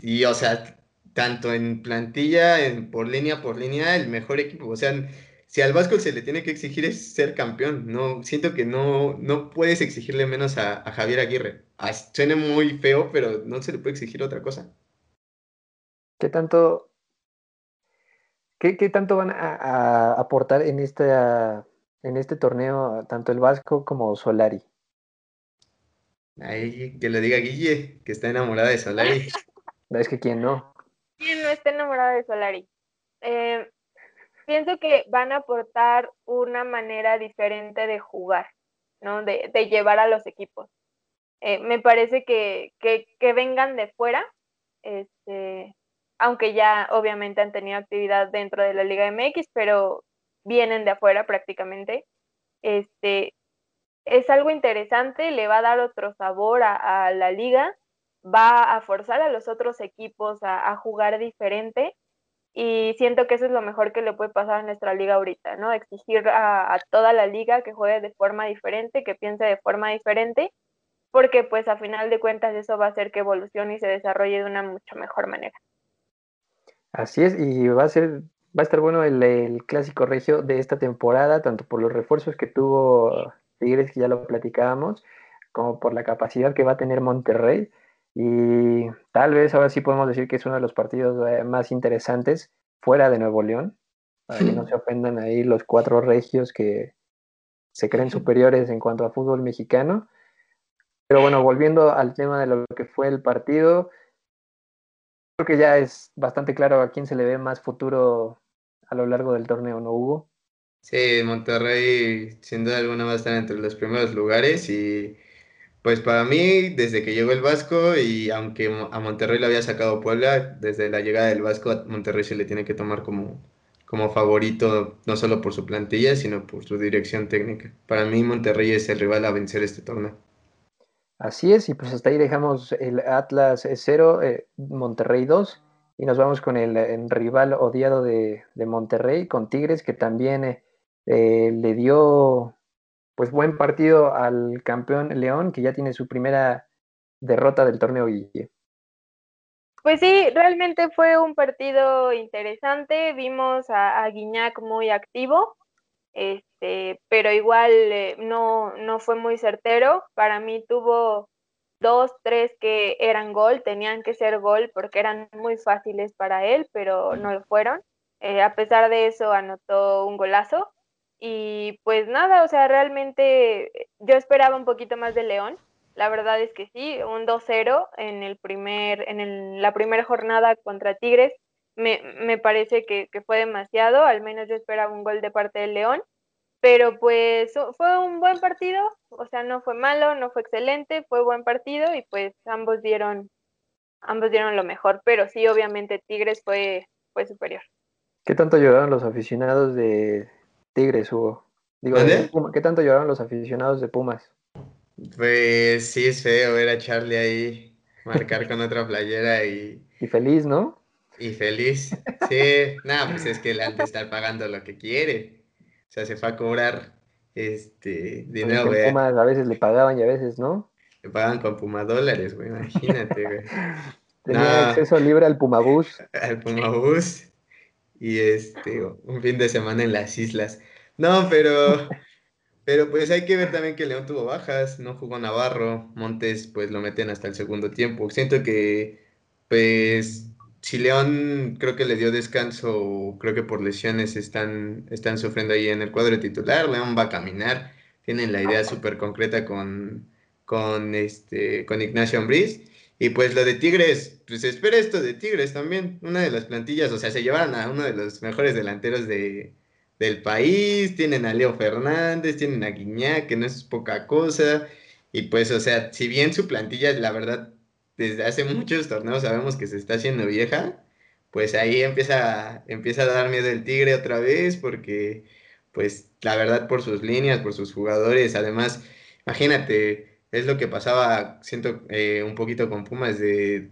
Y, o sea, tanto en plantilla, en, por línea por línea, el mejor equipo. O sea, si al Vasco se le tiene que exigir es ser campeón. No, siento que no, no puedes exigirle menos a, Javier Aguirre. Ah, suena muy feo, pero no se le puede exigir otra cosa. ¿Qué tanto, qué, tanto van a, aportar en, esta, en este torneo tanto el Vasco como Solari? Ay, que lo diga Guille, que está enamorada de Solari. Es que quién no. ¿Quién no está enamorada de Solari? Eh, pienso que van a aportar una manera diferente de jugar, ¿no? De, llevar a los equipos. Eh, me parece que, que, vengan de fuera, este, aunque ya obviamente han tenido actividad dentro de la Liga MX, pero vienen de afuera prácticamente. Este, es algo interesante, le va a dar otro sabor a, la liga, va a forzar a los otros equipos a, jugar diferente y siento que eso es lo mejor que le puede pasar a nuestra liga ahorita, ¿no? Exigir a, toda la liga que juegue de forma diferente, que piense de forma diferente, porque pues a final de cuentas eso va a hacer que evolucione y se desarrolle de una mucho mejor manera. Así es, y va a ser, va a estar bueno el, el clásico regio de esta temporada, tanto por los refuerzos que tuvo Tigres, que ya lo platicábamos, como por la capacidad que va a tener Monterrey. Y tal vez ahora sí podemos decir que es uno de los partidos eh, más interesantes fuera de Nuevo León, para que no se ofendan ahí los cuatro regios que se creen superiores en cuanto a fútbol mexicano. Pero bueno, volviendo al tema de lo que fue el partido, creo que ya es bastante claro a quién se le ve más futuro a lo largo del torneo, ¿no, Hugo? Sí, Monterrey sin duda alguna va a estar entre los primeros lugares y pues para mí, desde que llegó el Vasco y aunque a Monterrey lo había sacado Puebla, desde la llegada del Vasco a Monterrey se le tiene que tomar como, como favorito, no solo por su plantilla, sino por su dirección técnica. Para mí Monterrey es el rival a vencer este torneo. Así es, y pues hasta ahí dejamos el Atlas 0, eh, Monterrey 2, y nos vamos con el, rival odiado de, Monterrey, con Tigres, que también eh, eh, le dio pues buen partido al campeón León, que ya tiene su primera derrota del torneo Guille. Pues sí, realmente fue un partido interesante. Vimos a, Guiñac muy activo, este, pero igual eh, no, no fue muy certero. Para mí tuvo dos, tres que eran gol, tenían que ser gol porque eran muy fáciles para él, pero no lo fueron. Eh, a pesar de eso, anotó un golazo. Y pues nada, o sea, realmente yo esperaba un poquito más de León. La verdad es que sí, un 2-0 en el primer, en la primera jornada contra Tigres me, me parece que, que, fue demasiado, al menos yo esperaba un gol de parte del León, pero pues fue un buen partido, o sea, no fue malo, no fue excelente, fue buen partido y pues ambos dieron, ambos dieron lo mejor, pero sí, obviamente Tigres fue, fue superior. ¿Qué tanto lloraron los aficionados de, Tigres, Hugo. Digo, ¿qué tanto lloraron los aficionados de Pumas? Pues sí, es feo ver a Charlie ahí marcar con otra playera y... Y feliz, ¿no? Y feliz. Sí, nada, pues es que le han de estar pagando lo que quiere. O sea, se fue a cobrar este dinero, güey. Pumas a veces le pagaban y a veces no. Le pagaban con Puma dólares, güey, imagínate, güey. Tenía acceso libre al Pumabús. Al Pumabús y este, un fin de semana en las islas. No, pero Pero pues hay que ver también que León tuvo bajas, no jugó Navarro, Montes pues lo meten hasta el segundo tiempo. Siento que pues si León creo que le dio descanso, creo que por lesiones están, están sufriendo ahí en el cuadro titular, León va a caminar, tienen la idea súper concreta con, con, este, con Ignacio Ambriz. Y pues lo de Tigres, pues espera esto de Tigres también, una de las plantillas, o sea, se llevaron a uno de los mejores delanteros de, del país, tienen a Leo Fernández, tienen a Guiñá, que no es poca cosa, y pues, o sea, si bien su plantilla, la verdad, desde hace muchos torneos sabemos que se está haciendo vieja, pues ahí empieza, empieza a dar miedo el Tigre otra vez, porque, pues, la verdad, por sus líneas, por sus jugadores, además, imagínate, es lo que pasaba, siento, eh, un poquito con Pumas de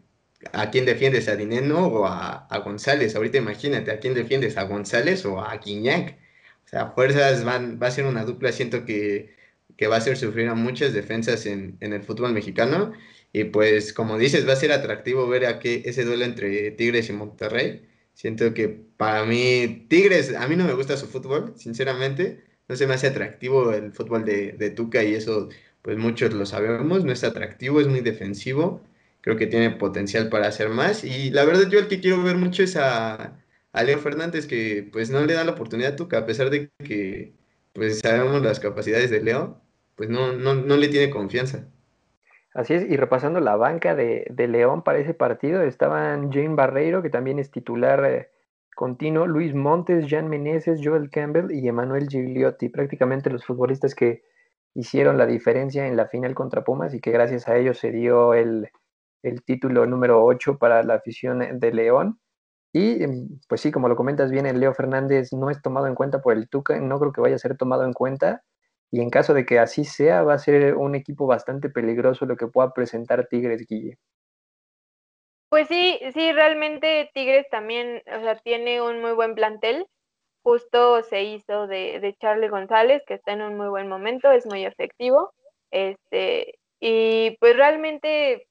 a quién defiendes, a Dineno o a, González. Ahorita imagínate, a quién defiendes, a González o a Guiñac. O sea, fuerzas van, va a ser una dupla, siento que, que va a hacer sufrir a muchas defensas en, en, el fútbol mexicano. Y pues, como dices, va a ser atractivo ver a qué ese duelo entre Tigres y Monterrey. Siento que para mí, Tigres, a mí no me gusta su fútbol, sinceramente. No se me hace atractivo el fútbol de, de Tuca y eso, pues muchos lo sabemos. No es atractivo, es muy defensivo creo que tiene potencial para hacer más. Y la verdad yo el que quiero ver mucho es a, Leo Fernández, que pues no le da la oportunidad a Tuca, a pesar de que pues sabemos las capacidades de Leo, pues no, no, no le tiene confianza. Así es, y repasando la banca de, León para ese partido, estaban Jane Barreiro, que también es titular eh, continuo, Luis Montes, Jan Meneses, Joel Campbell y Emanuel Gigliotti, prácticamente los futbolistas que hicieron la diferencia en la final contra Pumas y que gracias a ellos se dio el, el título número 8 para la afición de León. Y em, pues sí, como lo comentas bien, el Leo Fernández no es tomado en cuenta por el Tuca, no creo que vaya a ser tomado en cuenta. Y en caso de que así sea, va a ser un equipo bastante peligroso lo que pueda presentar Tigres Guille. Pues sí, sí, realmente Tigres también, o sea, tiene un muy buen plantel. Justo se hizo de, de Charlie González, que está en un muy buen momento, es muy efectivo. Este, y pues realmente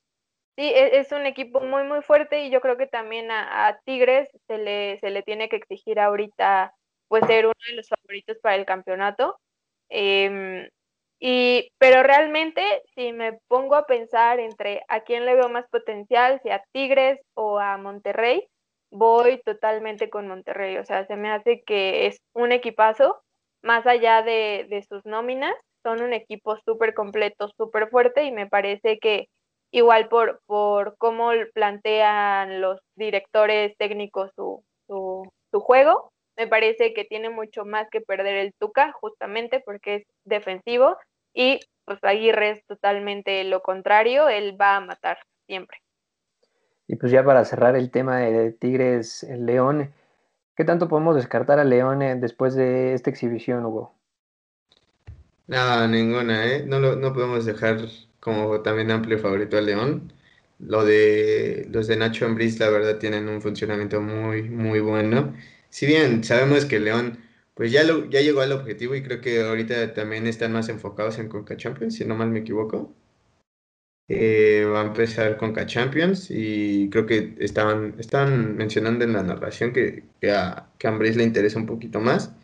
Sí, e-, es, un equipo muy, muy fuerte y yo creo que también a, Tigres se le, se le tiene que exigir ahorita pues ser uno de los favoritos para el campeonato. Em, y, pero realmente, si me pongo a pensar entre a quién le veo más potencial, si a Tigres o a Monterrey, voy totalmente con Monterrey. O sea, se me hace que es un equipazo, más allá de, de sus nóminas, son un equipo súper completo, súper fuerte y me parece que igual por, por cómo plantean los directores técnicos su, su, juego. Me parece que tiene mucho más que perder el Tuca, justamente porque es defensivo, y pues Aguirre es totalmente lo contrario, él va a matar siempre. Y pues ya para cerrar el tema de Tigres León, ¿qué tanto podemos descartar a León eh, después de esta exhibición, Hugo? No, ninguna, ¿eh? No, lo, no podemos dejar como también amplio favorito al León. Lo de los de Nacho Ambriz, la verdad, tienen un funcionamiento muy, muy bueno. Si bien sabemos que León, pues ya, lo, ya llegó al objetivo y creo que ahorita también están más enfocados en Conca Champions, si no mal me equivoco. Eh, va a empezar Conca Champions y creo que estaban, estaban mencionando en la narración que, que a, que a Ambriz le interesa un poquito más,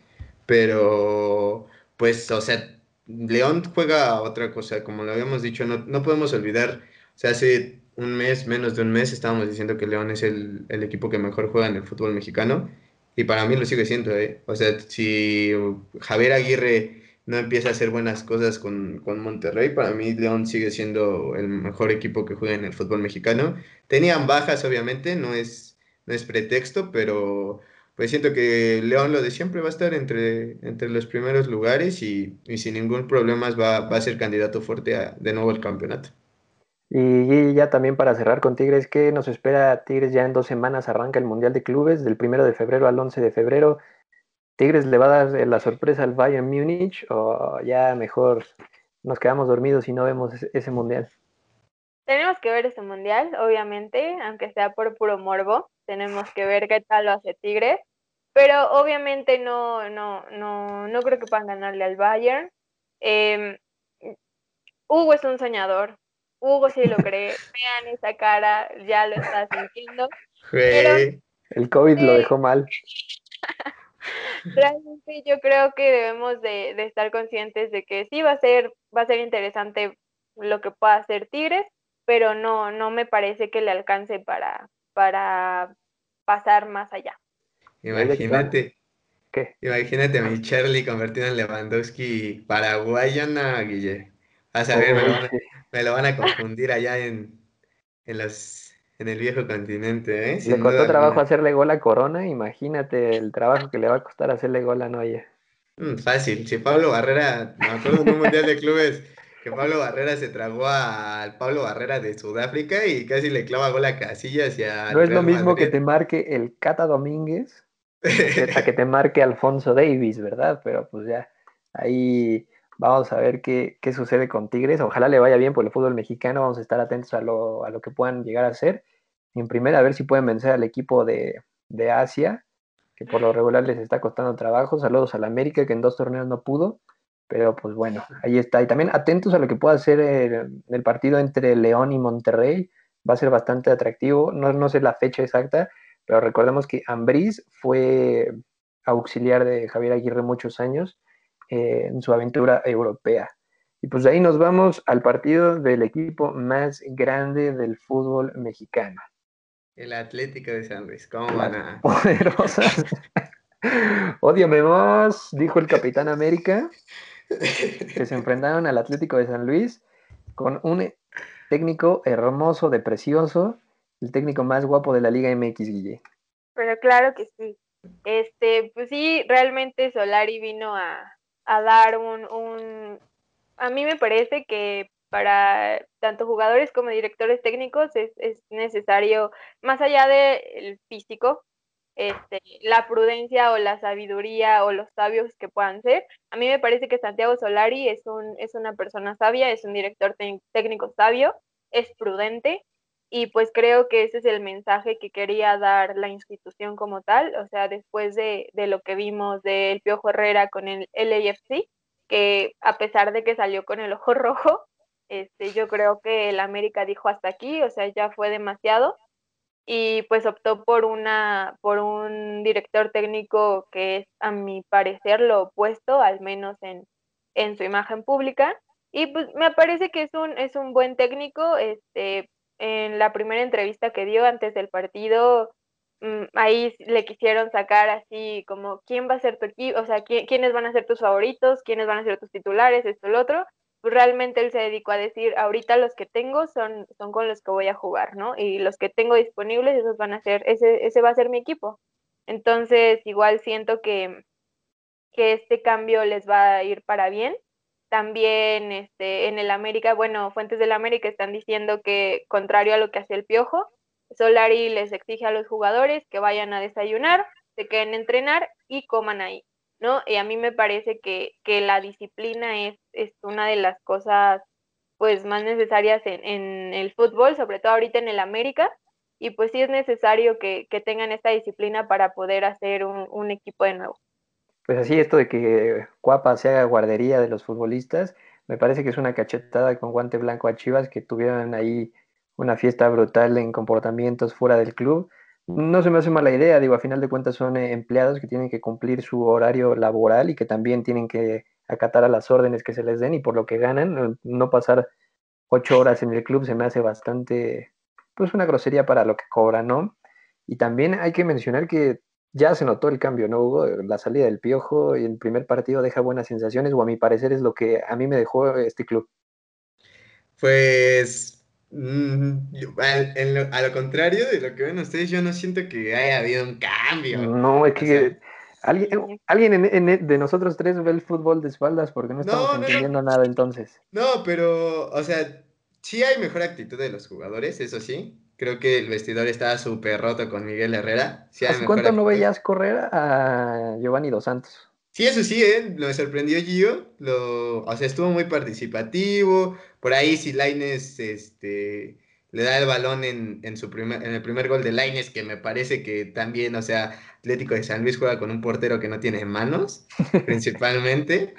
pero pues, o sea, León juega otra cosa, como lo habíamos dicho, no, no podemos olvidar, o sea, hace un mes, menos de un mes, estábamos diciendo que León es el, equipo que mejor juega en el fútbol mexicano, y para mí lo sigue siendo, ¿eh? O sea, si Javier Aguirre no empieza a hacer buenas cosas con, con, Monterrey, para mí León sigue siendo el mejor equipo que juega en el fútbol mexicano. Tenían bajas, obviamente, no es, no es pretexto, pero pues siento que León lo de siempre va a estar entre, entre los primeros lugares y, sin ningún problema va, va, a ser candidato fuerte de nuevo al campeonato. Y ya también para cerrar con Tigres, ¿qué nos espera Tigres? Ya en dos semanas arranca el Mundial de Clubes, del primero de febrero al 11 de febrero. ¿Tigres le va a dar la sorpresa al Bayern Múnich o ya mejor nos quedamos dormidos y no vemos ese Mundial? Tenemos que ver ese Mundial, obviamente, aunque sea por puro morbo. Tenemos que ver qué tal lo hace Tigres. Pero obviamente no, no, no, no creo que puedan ganarle al Bayern. Em, Hugo es un soñador. Hugo sí lo cree. Vean esa cara, ya lo está sintiendo. el COVID lo dejó mal. Realmente yo creo que debemos de, estar conscientes de que sí va a ser, va a ser interesante lo que pueda hacer Tigres, pero no, no me parece que le alcance para, para pasar más allá. Imagínate, ¿Qué? Imagínate a mi Charlie convertido en Lewandowski paraguayana, Guille. A saber, me, lo van a, confundir allá en, en, los, en el viejo continente, ¿eh? le costó trabajo hacerle gol a Corona, imagínate el trabajo que le va a costar hacerle gol a Noya. Mm, fácil, si Pablo Barrera, me acuerdo en un mundial de clubes que Pablo Barrera se tragó al Pablo Barrera de Sudáfrica y casi le clava gol a Casillas y a... No es lo mismo que te marque el Cata Domínguez a que te marque Alfonso Davis, ¿verdad? Pero pues ya, ahí vamos a ver qué, qué, sucede con Tigres. Ojalá le vaya bien por el fútbol mexicano, vamos a estar atentos a lo, a lo que puedan llegar a hacer. En primera, a ver si pueden vencer al equipo de, de Asia, que por lo regular les está costando trabajo. Saludos a la América, que en dos torneos no pudo. Pero pues bueno, ahí está. Y también atentos a lo que pueda hacer el, el partido entre León y Monterrey. Va a ser bastante atractivo. No, no sé la fecha exacta, pero recordemos que Ambriz fue auxiliar de Javier Aguirre muchos años eh, en su aventura europea. Y pues de ahí nos vamos al partido del equipo más grande del fútbol mexicano. El Atlético de San Luis, ¿cómo van a...? Poderosas. Odiame más, dijo el Capitán América, que se enfrentaron al Atlético de San Luis con un técnico hermoso, de precioso, el técnico más guapo de la Liga MX, Guille. Pero claro que sí. Este, pues sí, realmente Solari vino a, dar un, un, A mí me parece que para tanto jugadores como directores técnicos es, es necesario, más allá del físico, este, la prudencia o la sabiduría o los sabios que puedan ser. A mí me parece que Santiago Solari es, un, es una persona sabia, es un director técnico sabio, es prudente y pues creo que ese es el mensaje que quería dar la institución como tal, o sea, después de, lo que vimos del Piojo Herrera con el LAFC, que a pesar de que salió con el ojo rojo, este, yo creo que el América dijo hasta aquí, o sea, ya fue demasiado, y pues optó por una, por un director técnico que es a mi parecer lo opuesto, al menos en, en su imagen pública, y pues me parece que es un, es un buen técnico, este, en la primera entrevista que dio antes del partido, mm, ahí le quisieron sacar así como quién va a ser tu equipo, o sea, quiénes van a ser tus favoritos, quiénes van a ser tus titulares, esto, el otro. Pues realmente él se dedicó a decir, ahorita los que tengo son, son con los que voy a jugar, ¿no? Y los que tengo disponibles, esos van a ser, ese, ese va a ser mi equipo. Entonces, igual siento que, que este cambio les va a ir para bien también este, en el América, bueno, fuentes del América están diciendo que, contrario a lo que hace el Piojo, Solari les exige a los jugadores que vayan a desayunar, se queden a entrenar y coman ahí, ¿no? Y a mí me parece que, que la disciplina es, es, una de las cosas pues más necesarias en, en, el fútbol, sobre todo ahorita en el América, y pues sí es necesario que, que tengan esta disciplina para poder hacer un, un equipo de nuevo pues así esto de que Cuapa se haga guardería de los futbolistas, me parece que es una cachetada con guante blanco a Chivas que tuvieron ahí una fiesta brutal en comportamientos fuera del club. No se me hace mala idea, digo, a final de cuentas son eh, empleados que tienen que cumplir su horario laboral y que también tienen que acatar a las órdenes que se les den y por lo que ganan, no pasar ocho horas en el club se me hace bastante, pues una grosería para lo que cobran, ¿no? Y también hay que mencionar que ya se notó el cambio, ¿no, Hugo? La salida del Piojo y el primer partido deja buenas sensaciones, o a mi parecer es lo que a mí me dejó este club. Pues, mm, a lo contrario de lo que ven ustedes, yo no siento que haya habido un cambio. No, es que alguien, alguien de nosotros tres ve el fútbol de espaldas porque no estamos entendiendo nada entonces. No, pero, o sea, sí hay mejor actitud de los jugadores, eso sí. Creo que el vestidor estaba súper roto con Miguel Herrera. ¿Hace cuánto no veías correr a Giovanni Dos Santos? Sí, eso sí, ¿eh? Lo sorprendió Gio. Lo, o sea, estuvo muy participativo. Por ahí, si Laines este, le da el balón en, su primer, en el primer gol de Laines, que me parece que también, o sea, Atlético de San Luis juega con un portero que no tiene manos, principalmente.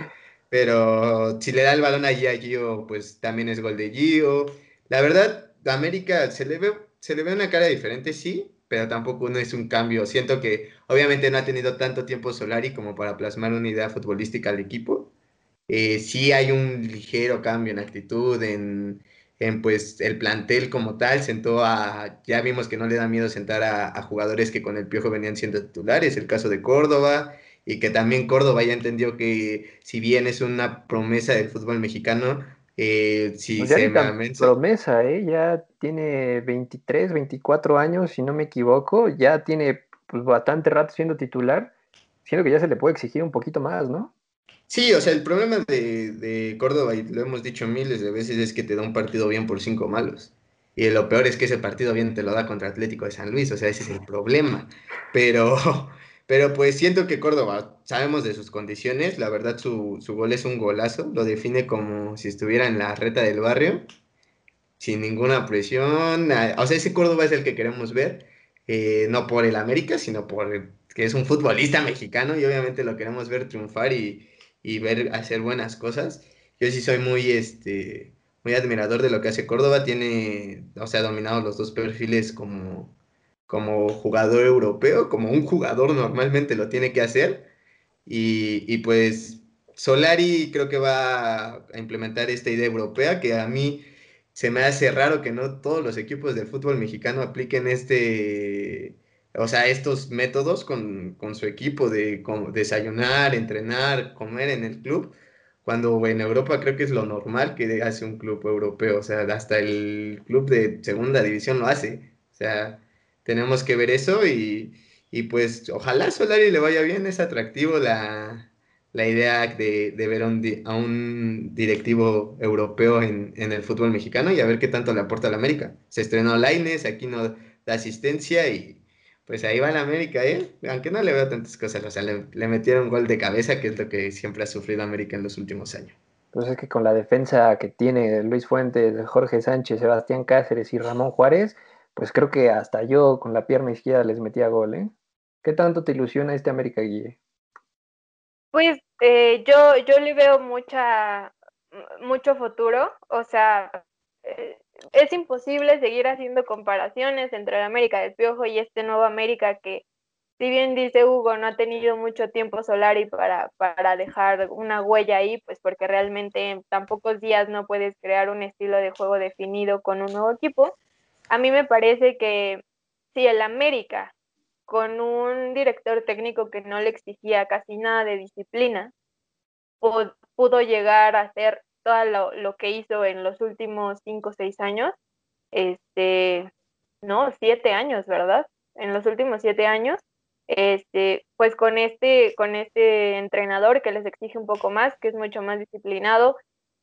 Pero si le da el balón allí a Gio, pues también es gol de Gio. La verdad, América se le ve se le ve una cara diferente, sí, pero tampoco no es un cambio. Siento que obviamente no ha tenido tanto tiempo Solari como para plasmar una idea futbolística al equipo. Eh, sí hay un ligero cambio en actitud, en, en, pues el plantel como tal, sentó a, ya vimos que no le da miedo sentar a, a, jugadores que con el Piojo venían siendo titulares, el caso de Córdoba, y que también Córdoba ya entendió que si bien es una promesa del fútbol mexicano, eh, si pues ya se tan promesa, ¿eh? ya tiene 23, 24 años, si no me equivoco, ya tiene pues, bastante rato siendo titular, siendo que ya se le puede exigir un poquito más, ¿no? Sí, o sea, el problema de, de, Córdoba, y lo hemos dicho miles de veces, es que te da un partido bien por cinco malos. Y lo peor es que ese partido bien te lo da contra Atlético de San Luis, o sea, ese es el problema. Pero, pero pues siento que Córdoba, sabemos de sus condiciones, la verdad su, su gol es un golazo, lo define como si estuviera en la reta del barrio, sin ninguna presión. O sea, ese Córdoba es el que queremos ver, eh, no por el América, sino por que es un futbolista mexicano y obviamente lo queremos ver triunfar y, y ver hacer buenas cosas. Yo sí soy muy, este, muy admirador de lo que hace Córdoba. Tiene, o sea, dominado los dos perfiles como, como jugador europeo, como un jugador normalmente lo tiene que hacer. Y, y pues Solari creo que va a implementar esta idea europea que a mí se me hace raro que no todos los equipos del fútbol mexicano apliquen este o sea, estos métodos con, con su equipo de desayunar, entrenar, comer en el club, cuando en Europa creo que es lo normal que hace un club europeo, o sea, hasta el club de segunda división lo hace, o sea, tenemos que ver eso y, y pues ojalá Solari le vaya bien, es atractivo la, la idea de, de ver a un, a un, directivo europeo en, en, el fútbol mexicano y a ver qué tanto le aporta a la América. Se estrenó Laines, aquí no da asistencia y pues ahí va la América, ¿eh? Aunque no le veo tantas cosas, o sea, le, le, metieron gol de cabeza, que es lo que siempre ha sufrido América en los últimos años. Pues es que con la defensa que tiene Luis Fuentes, Jorge Sánchez, Sebastián Cáceres y Ramón Juárez, pues creo que hasta yo con la pierna izquierda les metía gol, ¿eh? ¿Qué tanto te ilusiona este América Guille? Pues eh, yo, yo le veo mucha, mucho futuro, o sea, eh, es imposible seguir haciendo comparaciones entre la América del Piojo y este nuevo América que, si bien dice Hugo, no ha tenido mucho tiempo Solari para, para dejar una huella ahí, pues porque realmente en tan pocos días no puedes crear un estilo de juego definido con un nuevo equipo. A mí me parece que si el América, con un director técnico que no le exigía casi nada de disciplina, pudo llegar a ser todo lo, lo, que hizo en los últimos cinco o seis años, este, no, siete años, ¿verdad? En los últimos siete años, este, pues con este, con este entrenador que les exige un poco más, que es mucho más disciplinado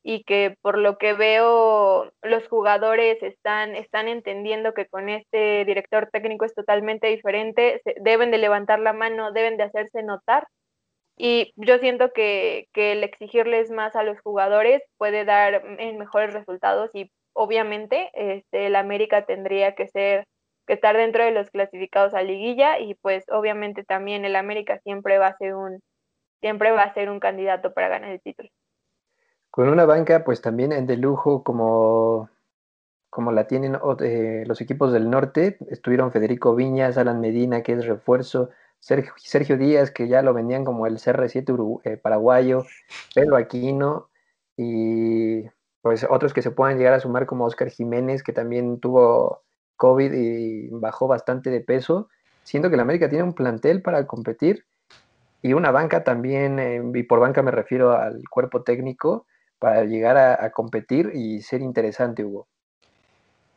y que por lo que veo los jugadores están, están entendiendo que con este director técnico es totalmente diferente, deben de levantar la mano, deben de hacerse notar y yo siento que, que, el exigirles más a los jugadores puede dar mejores resultados y obviamente este, el América tendría que ser que estar dentro de los clasificados a liguilla y pues obviamente también el América siempre va a ser un siempre va a ser un candidato para ganar el título. Con una banca pues también de lujo como como la tienen eh, los equipos del norte, estuvieron Federico Viñas, Alan Medina, que es refuerzo, Sergio, Sergio Díaz, que ya lo vendían como el CR7 eh, paraguayo, Pedro Aquino y pues otros que se puedan llegar a sumar como Oscar Jiménez, que también tuvo COVID y bajó bastante de peso. Siento que la América tiene un plantel para competir y una banca también, eh, y por banca me refiero al cuerpo técnico, para llegar a, competir y ser interesante, Hugo.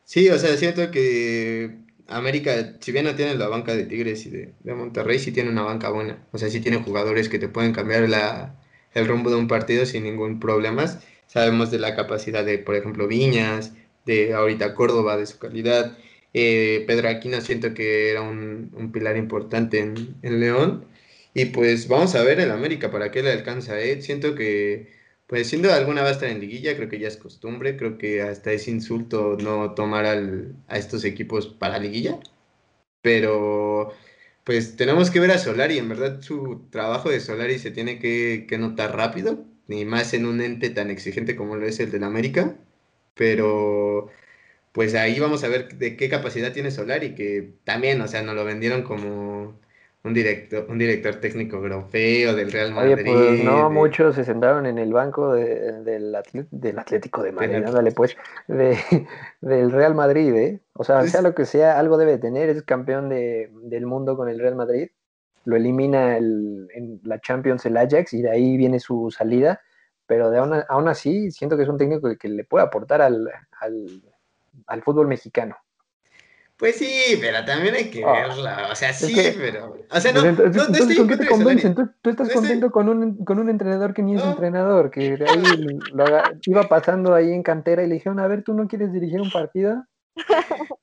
Sí, o sea, siento que América, si bien no tiene la banca de Tigres y de, Monterrey, sí tiene una banca buena. O sea, sí tiene jugadores que te pueden cambiar la, el rumbo de un partido sin ningún problema. Sabemos de la capacidad de, por ejemplo, Viñas, de ahorita Córdoba, de su calidad. Eh, Pedro Aquino siento que era un, un pilar importante en, en, León. Y pues vamos a ver el América para qué le alcanza. ¿eh? Siento que pues siendo alguna va a estar en liguilla, creo que ya es costumbre, creo que hasta es insulto no tomar al, a estos equipos para liguilla, pero pues tenemos que ver a Solari, en verdad su trabajo de Solari se tiene que, que notar rápido, ni más en un ente tan exigente como lo es el del América, pero pues ahí vamos a ver de qué capacidad tiene Solari, que también, o sea, nos lo vendieron como un director, un director técnico europeo del Real Madrid. Oye, pues no, muchos se sentaron en el banco del, del, Atlético de Madrid, ándale pues, de, del Real Madrid, ¿eh? O sea, sea lo que sea, algo debe tener, es campeón de, del mundo con el Real Madrid, lo elimina el, en la Champions el Ajax y de ahí viene su salida, pero de aún, así siento que es un técnico que, le puede aportar al, al, al fútbol mexicano. Pues sí, pero también hay que ah, verla. O sea, sí, pero. O sea, no. Entonces, no, entonces ¿con qué te convencen? ¿Tú, tú estás contento con, un, con un entrenador que ni es entrenador, que ahí lo iba pasando ahí en cantera y le dijeron, a ver, ¿tú no quieres dirigir un partido?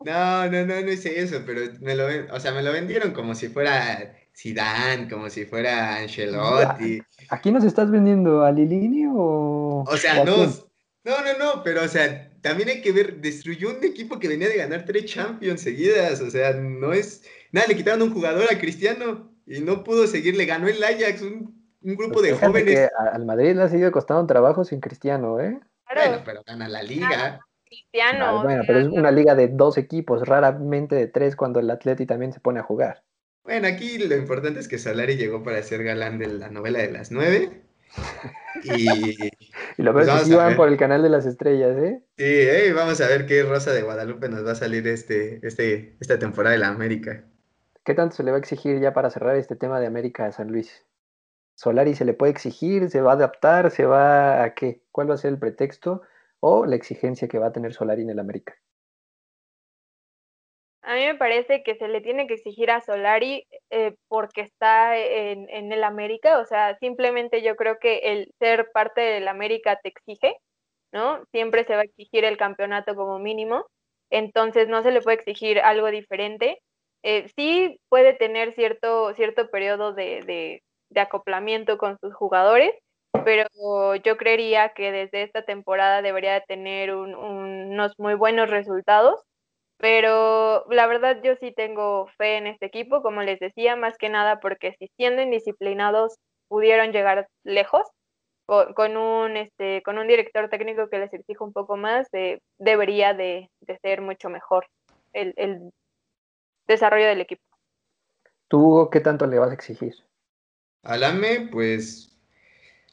No, no, no, no hice eso, pero me lo, o sea, me lo vendieron como si fuera Zidane, como si fuera Ancelotti. ¿Aquí nos estás vendiendo a Lilini o.? O sea, no, no, no, no, pero o sea, también hay que ver, destruyó un equipo que venía de ganar tres Champions seguidas, o sea, no es, nada, le quitaron un jugador a Cristiano y no pudo seguir, le ganó el Ajax, un, grupo de jóvenes. al Madrid le ha seguido costando un trabajo sin Cristiano, ¿eh? Bueno, pero gana la liga. Cristiano. Ah, bueno, pero es una liga de dos equipos, raramente de tres cuando el Atleti también se pone a jugar. Bueno, aquí lo importante es que Solari llegó para ser galán de la novela de las nueve. Y, lo pues vemos que van por el canal de las estrellas, ¿eh? Sí, vamos a ver qué Rosa de Guadalupe nos va a salir este, este, esta temporada de la América. ¿Qué tanto se le va a exigir ya para cerrar este tema de América a San Luis? ¿Solari se le puede exigir? ¿Se va a adaptar? ¿Se va a qué? ¿Cuál va a ser el pretexto o la exigencia que va a tener Solari en el América? A mí me parece que se le tiene que exigir a Solari eh, porque está en, el América, o sea, simplemente yo creo que el ser parte del América te exige, ¿no? Siempre se va a exigir el campeonato como mínimo, entonces no se le puede exigir algo diferente. Eh, sí puede tener cierto, cierto periodo de, acoplamiento con sus jugadores, pero yo creería que desde esta temporada debería de tener un, unos muy buenos resultados pero la verdad yo sí tengo fe en este equipo, como les decía, más que nada porque si siendo indisciplinados pudieron llegar lejos, con, un, este, con un director técnico que les exija un poco más, eh, debería de, ser mucho mejor el, el desarrollo del equipo. ¿Tú qué tanto le vas a exigir? Al AME, pues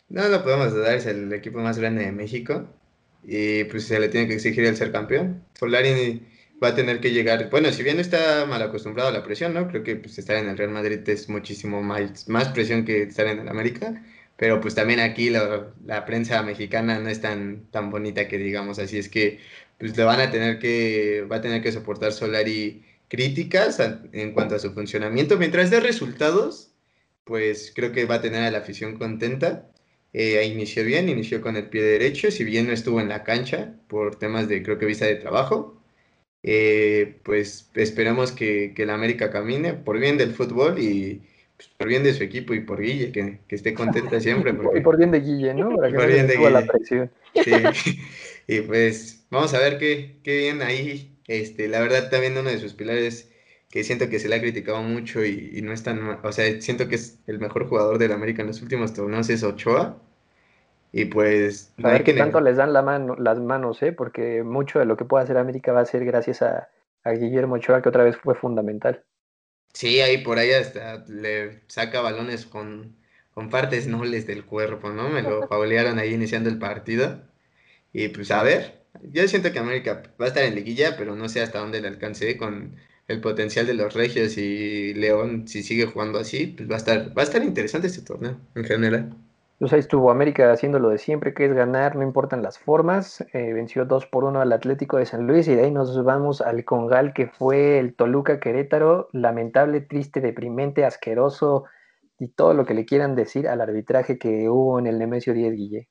no lo podemos dar, es el equipo más grande de México y pues se le tiene que exigir el ser campeón. Solari va a tener que llegar, bueno, si bien está mal acostumbrado a la presión, ¿no? Creo que pues, estar en el Real Madrid es muchísimo más, más presión que estar en el América, pero pues también aquí la, la prensa mexicana no es tan, tan bonita que digamos, así es que pues le van a tener que, va a tener que soportar Solari críticas en cuanto a su funcionamiento, mientras de resultados, pues creo que va a tener a la afición contenta. Eh, inició bien, inició con el pie derecho, si bien no estuvo en la cancha por temas de, creo que visa de trabajo, eh, pues esperamos que, que, la América camine por bien del fútbol y pues, por bien de su equipo y por Guille, que, que esté contenta siempre. y por bien de Guille, ¿no? Para que por bien de Guille. La presión. Sí. y pues vamos a ver qué, qué bien ahí. Este, la verdad, también uno de sus pilares que siento que se le ha criticado mucho y, y no es tan, o sea, siento que es el mejor jugador del América en los últimos torneos es Ochoa. Y pues... A ver qué tanto les dan la mano, las manos, ¿eh? Porque mucho de lo que puede hacer América va a ser gracias a, Guillermo Ochoa, que otra vez fue fundamental. Sí, ahí por ahí hasta le saca balones con, con partes nobles del cuerpo, ¿no? Me lo faulearon ahí iniciando el partido. Y pues a ver, yo siento que América va a estar en liguilla, pero no sé hasta dónde le alcance con el potencial de los Regios y León, si sigue jugando así, pues va a estar, va a estar interesante este torneo en general. Pues ahí estuvo América haciendo lo de siempre, que es ganar, no importan las formas. Eh, venció 2 por 1 al Atlético de San Luis y de ahí nos vamos al Congal, que fue el Toluca Querétaro. Lamentable, triste, deprimente, asqueroso y todo lo que le quieran decir al arbitraje que hubo en el Nemesio 10 Guille.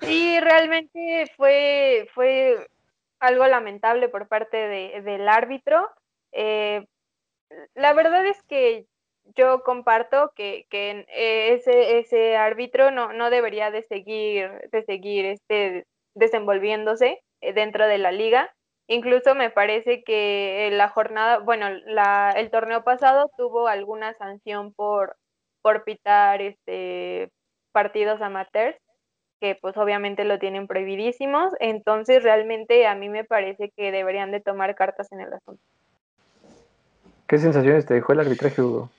Sí, realmente fue, fue algo lamentable por parte de, del árbitro. Eh, la verdad es que yo comparto que, eh, ese, ese árbitro no, no debería de seguir, de seguir este, desenvolviéndose eh, dentro de la liga. Incluso me parece que la jornada, bueno, la, el torneo pasado tuvo alguna sanción por, por pitar este, partidos amateurs. que pues obviamente lo tienen prohibidísimos, entonces realmente a mí me parece que deberían de tomar cartas en el asunto. ¿Qué sensaciones te dejó el arbitraje, Hugo?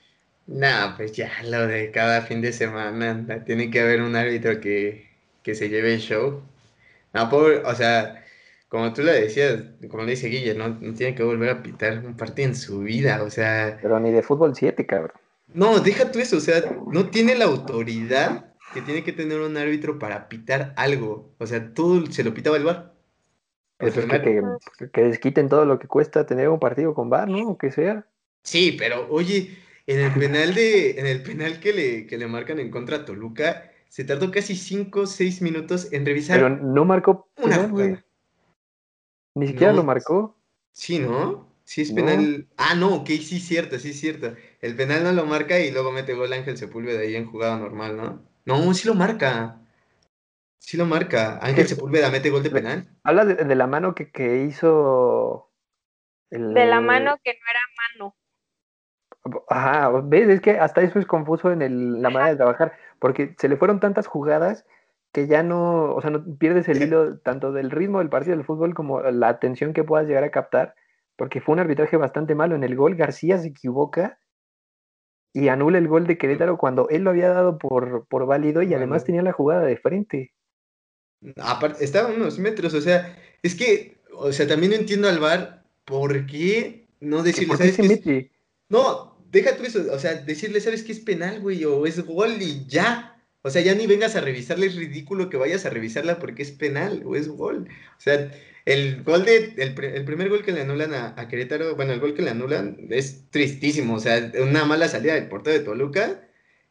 No, pues ya lo de cada fin de semana, tiene que haber un árbitro que, que se lleve el show. No, pobre, o sea, como tú lo decías, como le dice Guille, no, no tiene que volver a pitar un partido en su vida, o sea... Pero ni de fútbol 7, cabrón. No, deja tú eso, o sea, no tiene la autoridad que tiene que tener un árbitro para pitar algo. O sea, todo se lo pitaba el bar. Pues es que, que, desquiten todo lo que cuesta tener un partido con bar, ¿no? O que sea. Sí, pero oye, en el penal de, en el penal que le, que le marcan en contra a Toluca, se tardó casi 5 o 6 minutos en revisar. Pero no marcó una güey. Ni siquiera lo marcó. Sí, ¿no? Sí es penal. Ah, no, ok, sí es cierto, sí es cierto. El penal no lo marca y luego mete gol Ángel Sepúlveda ahí en jugada normal, ¿no? No, sí lo marca. Sí lo marca. Ángel Sepúlveda mete gol de penal. Habla de, la mano que, que hizo. De la mano que no era mano. Ajá, ves, es que hasta eso es confuso en el, la manera de trabajar, porque se le fueron tantas jugadas que ya no, o sea, no pierdes el hilo tanto del ritmo del partido del fútbol como la atención que puedas llegar a captar, porque fue un arbitraje bastante malo. En el gol García se equivoca y anula el gol de Querétaro cuando él lo había dado por, por válido y además tenía la jugada de frente. Aparte, estaba a unos metros, o sea, es que, o sea, también no entiendo al VAR por qué no decirle, ¿sabes qué? No, deja tú eso, o sea, decirle, ¿sabes qué es penal, güey? O es gol y ya. O sea, ya ni vengas a revisarle, es ridículo que vayas a revisarla porque es penal o es gol. O sea, el gol de, el, primer gol que le anulan a, Querétaro, bueno, el gol que le anulan es tristísimo, o sea, una mala salida del portero de Toluca,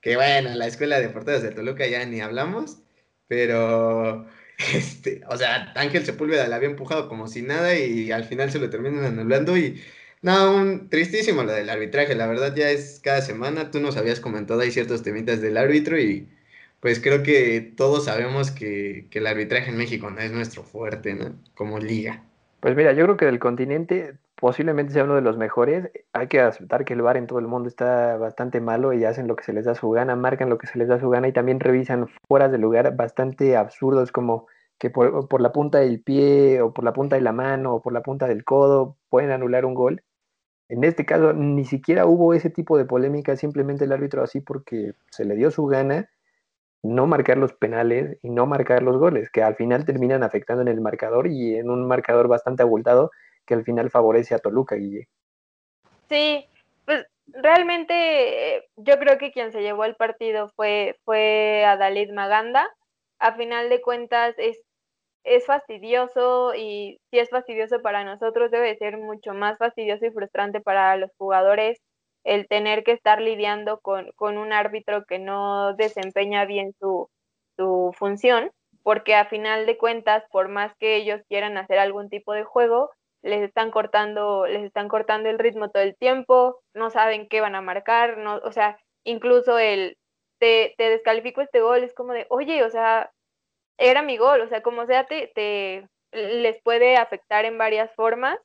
que bueno, la escuela de porteros de Toluca ya ni hablamos, pero, este, o sea, Ángel Sepúlveda la había empujado como si nada y al final se lo terminan anulando y, no, un, tristísimo lo del arbitraje, la verdad ya es cada semana, tú nos habías comentado, hay ciertos temitas del árbitro y pues creo que todos sabemos que, el arbitraje en México no es nuestro fuerte, ¿no? Como liga. Pues mira, yo creo que del continente posiblemente sea uno de los mejores. Hay que aceptar que el VAR en todo el mundo está bastante malo y hacen lo que se les da su gana, marcan lo que se les da su gana y también revisan fueras de lugar bastante absurdos como que por, por la punta del pie o por la punta de la mano o por la punta del codo pueden anular un gol. En este caso ni siquiera hubo ese tipo de polémica, simplemente el árbitro así porque se le dio su gana no marcar los penales y no marcar los goles, que al final terminan afectando en el marcador y en un marcador bastante abultado que al final favorece a Toluca, Guille. Sí, pues realmente eh, yo creo que quien se llevó el partido fue, fue Adalid Maganda. A final de cuentas es, es fastidioso y si es fastidioso para nosotros debe ser mucho más fastidioso y frustrante para los jugadores el tener que estar lidiando con, un árbitro que no desempeña bien su, su función, porque a final de cuentas, por más que ellos quieran hacer algún tipo de juego, les están cortando, les están cortando el ritmo todo el tiempo, no saben qué van a marcar, no, o sea, incluso el te, te descalifico este gol, es como de, oye, o sea, era mi gol, o sea, como sea, te, te les puede afectar en varias formas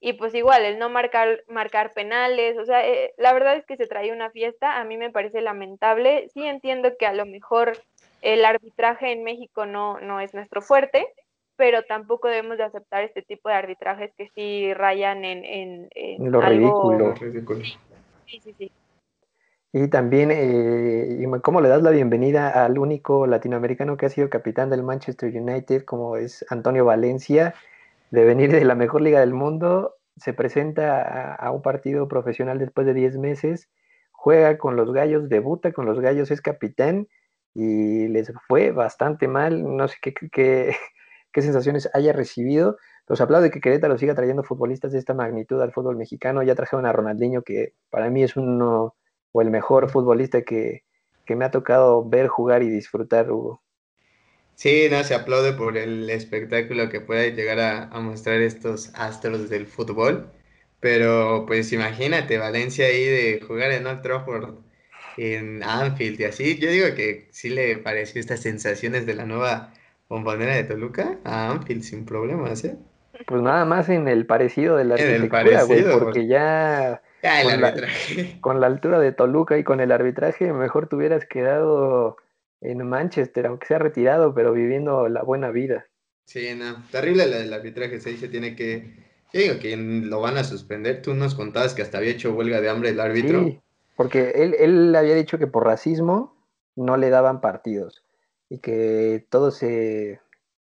y pues igual, el no marcar, marcar penales, o sea, eh, la verdad es que se trae una fiesta, a mí me parece lamentable, sí entiendo que a lo mejor el arbitraje en México no, no es nuestro fuerte, pero tampoco debemos de aceptar este tipo de arbitrajes que sí rayan en, en, lo ridículo. Sí, sí, sí. Y también, eh, ¿cómo le das la bienvenida al único latinoamericano que ha sido capitán del Manchester United, como es Antonio Valencia? de venir de la mejor liga del mundo, se presenta a, un partido profesional después de 10 meses, juega con los gallos, debuta con los gallos, es capitán y les fue bastante mal, no sé qué, qué, qué sensaciones haya recibido. Los aplaudo que Querétaro siga trayendo futbolistas de esta magnitud al fútbol mexicano. Ya trajeron a Ronaldinho, que para mí es uno o el mejor futbolista que, que me ha tocado ver jugar y disfrutar, Hugo. Sí, no, se aplaude por el espectáculo que puede llegar a, mostrar estos astros del fútbol. Pero pues imagínate, Valencia ahí de jugar en Old Trafford, en Anfield y así. Yo digo que sí le pareció estas sensaciones de la nueva bombonera de Toluca a Anfield sin problemas, ¿eh? Pues nada más en el parecido de la arquitectura, güey, porque ya... con, la, con la altura de Toluca y con el arbitraje, mejor te hubieras quedado en Manchester, aunque sea retirado, pero viviendo la buena vida. Sí, no, terrible la del arbitraje, se dice, tiene que, yo digo que lo van a suspender, tú nos contabas que hasta había hecho huelga de hambre el árbitro. Sí, porque él, él había dicho que por racismo no le daban partidos y que todo se,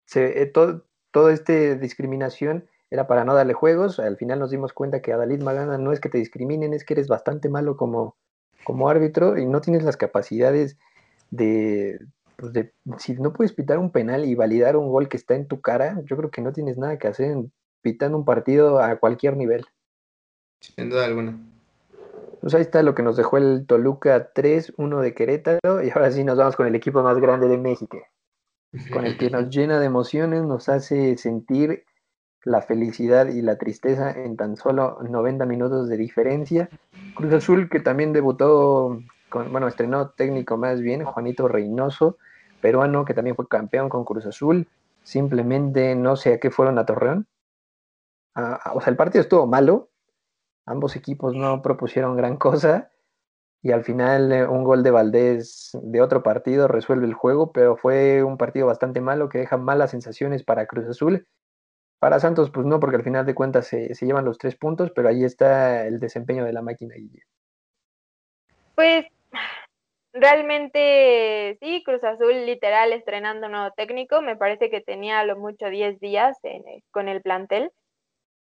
se eh, todo, todo este discriminación era para no darle juegos, al final nos dimos cuenta que a Dalit Magana no es que te discriminen, es que eres bastante malo como, como árbitro y no tienes las capacidades de, pues de, si no puedes pitar un penal y validar un gol que está en tu cara, yo creo que no tienes nada que hacer pitando un partido a cualquier nivel. Sin duda alguna. Pues ahí está lo que nos dejó el Toluca 3-1 de Querétaro y ahora sí nos vamos con el equipo más grande de México, con el que nos llena de emociones, nos hace sentir la felicidad y la tristeza en tan solo 90 minutos de diferencia. Cruz Azul que también debutó, con, bueno, estrenó técnico más bien, Juanito Reynoso, peruano que también fue campeón con Cruz Azul, simplemente no sé a qué fueron a Torreón. O sea, el partido estuvo malo, ambos equipos no propusieron gran cosa y al final eh, un gol de Valdés de otro partido resuelve el juego, pero fue un partido bastante malo que deja malas sensaciones para Cruz Azul. Para Santos, pues no, porque al final de cuentas se, se llevan los tres puntos, pero ahí está el desempeño de la máquina. Pues Realmente sí, Cruz Azul literal estrenando nuevo técnico, me parece que tenía a lo mucho 10 días con el plantel.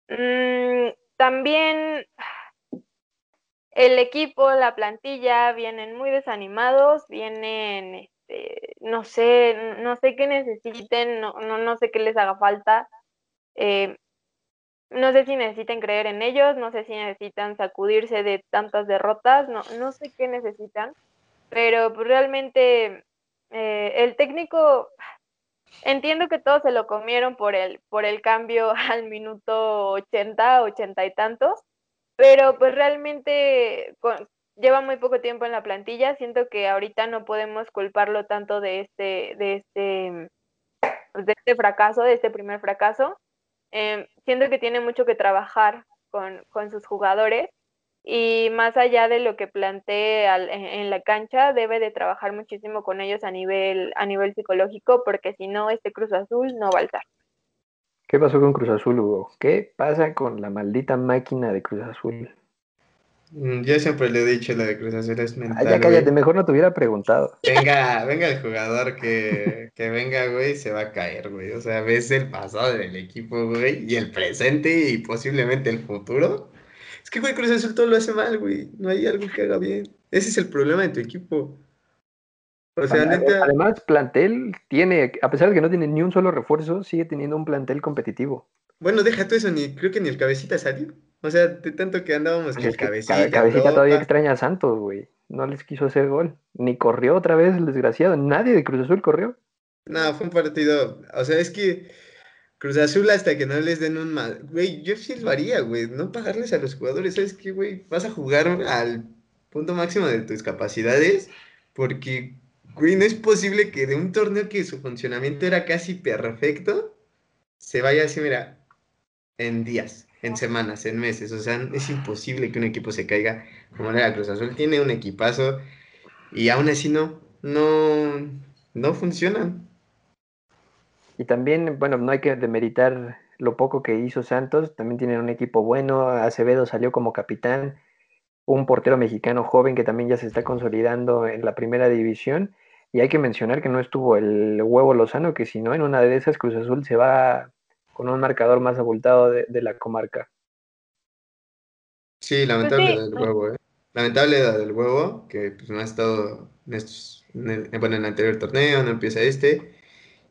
Mm, también el equipo, la plantilla vienen muy desanimados, vienen, este, no sé, no sé qué necesiten, no, no, sé qué les haga falta. Eh, no sé si necesiten creer en ellos, no sé si necesitan sacudirse de tantas derrotas, no, no sé qué necesitan pero pues, realmente eh, el técnico, entiendo que todos se lo comieron por el, por el cambio al minuto 80, 80 y tantos, pero pues realmente lleva muy poco tiempo en la plantilla, siento que ahorita no podemos culparlo tanto de este, de este, pues, de este fracaso, de este primer fracaso. Eh, siento que tiene mucho que trabajar con, con sus jugadores y más allá de lo que plantee en, la cancha, debe de trabajar muchísimo con ellos a nivel, a nivel psicológico, porque si no, este Cruz Azul no va a alzar. ¿Qué pasó con Cruz Azul, Hugo? ¿Qué pasa con la maldita máquina de Cruz Azul? Mm, yo siempre le he dicho, la de Cruz Azul es mental. ya cállate, mejor no te hubiera preguntado. Venga, venga el jugador que, que venga, güey, se va a caer, güey. O sea, ves el pasado del equipo, güey, y el presente y posiblemente el futuro es que, güey, Cruz Azul todo lo hace mal, güey. No hay algo que haga bien. Ese es el problema de tu equipo. O sea, Además, plantel tiene, a pesar de que no tiene ni un solo refuerzo, sigue teniendo un plantel competitivo. Bueno, deja todo eso, ni creo que ni el cabecita salió. O sea, de tanto que andábamos con el cabecita. cabecita todavía extraña a Santos, güey. No les quiso hacer gol. Ni corrió otra vez el desgraciado. Nadie de Cruz Azul corrió. No, fue un partido. O sea, es que Cruz Azul hasta que no les den un mal. Güey, yo sí lo haría, güey. No pagarles a los jugadores. ¿Sabes qué, güey? Vas a jugar al punto máximo de tus capacidades. Porque, güey, no es posible que de un torneo que su funcionamiento era casi perfecto, se vaya así, mira, en días, en semanas, en meses. O sea, es imposible que un equipo se caiga como era Cruz Azul. Tiene un equipazo y aún así no, no, no funcionan. Y también, bueno, no hay que demeritar lo poco que hizo Santos, también tienen un equipo bueno, Acevedo salió como capitán, un portero mexicano joven que también ya se está consolidando en la primera división, y hay que mencionar que no estuvo el huevo Lozano, que si no, en una de esas Cruz Azul se va con un marcador más abultado de, la comarca. Sí, lamentable del huevo, ¿eh? Lamentable del huevo, que pues, no ha estado en estos, bueno, en el anterior torneo, no empieza este.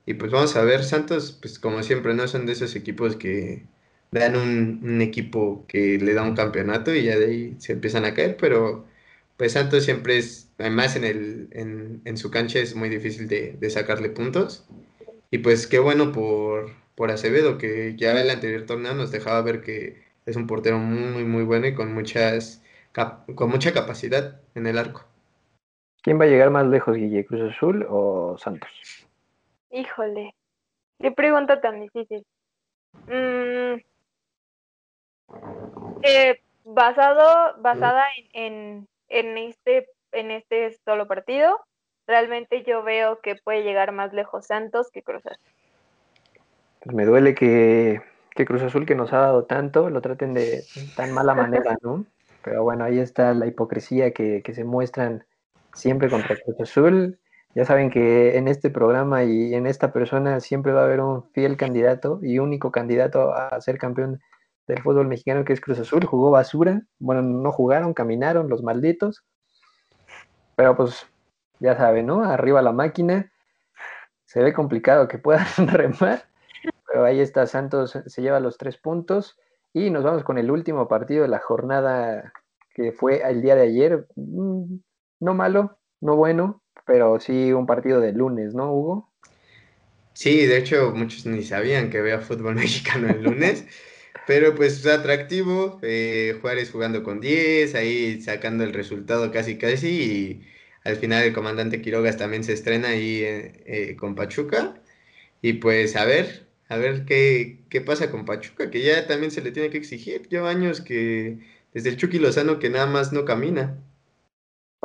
Y pues vamos a ver, Santos, pues como siempre, no son de esos equipos que dan un, equipo que le da un campeonato y ya de ahí se empiezan a caer, pero pues Santos siempre es, además en, el, en, su cancha es muy difícil de, sacarle puntos. Y pues qué bueno por, por Acevedo, que ya el anterior torneo nos dejaba ver que es un portero muy, muy bueno y con, muchas, con mucha capacidad en el arco. ¿Quién va a llegar más lejos, Guille, Cruz Azul o Santos? Híjole, qué pregunta tan difícil. Mm, eh, basado, basada en, en, este, en este solo partido, realmente yo veo que puede llegar más lejos Santos que Cruz Azul. Pues me duele que, que Cruz Azul, que nos ha dado tanto, lo traten de tan mala manera, ¿no? Pero bueno, ahí está la hipocresía que, que se muestran siempre contra Cruz Azul. Ya saben que en este programa y en esta persona siempre va a haber un fiel candidato y único candidato a ser campeón del fútbol mexicano que es Cruz Azul. Jugó basura. Bueno, no jugaron, caminaron los malditos. Pero pues ya saben, ¿no? Arriba la máquina. Se ve complicado que puedan remar. Ahí está, Santos se lleva los tres puntos. Y nos vamos con el último partido de la jornada que fue el día de ayer. Mm, no malo, no bueno, pero sí un partido de lunes, ¿no, Hugo? Sí, de hecho muchos ni sabían que había fútbol mexicano el lunes, pero pues atractivo, eh, Juárez jugando con 10, ahí sacando el resultado casi casi y al final el comandante Quirogas también se estrena ahí eh, eh, con Pachuca y pues a ver, a ver qué, qué pasa con Pachuca, que ya también se le tiene que exigir, lleva años que desde el Chucky Lozano que nada más no camina.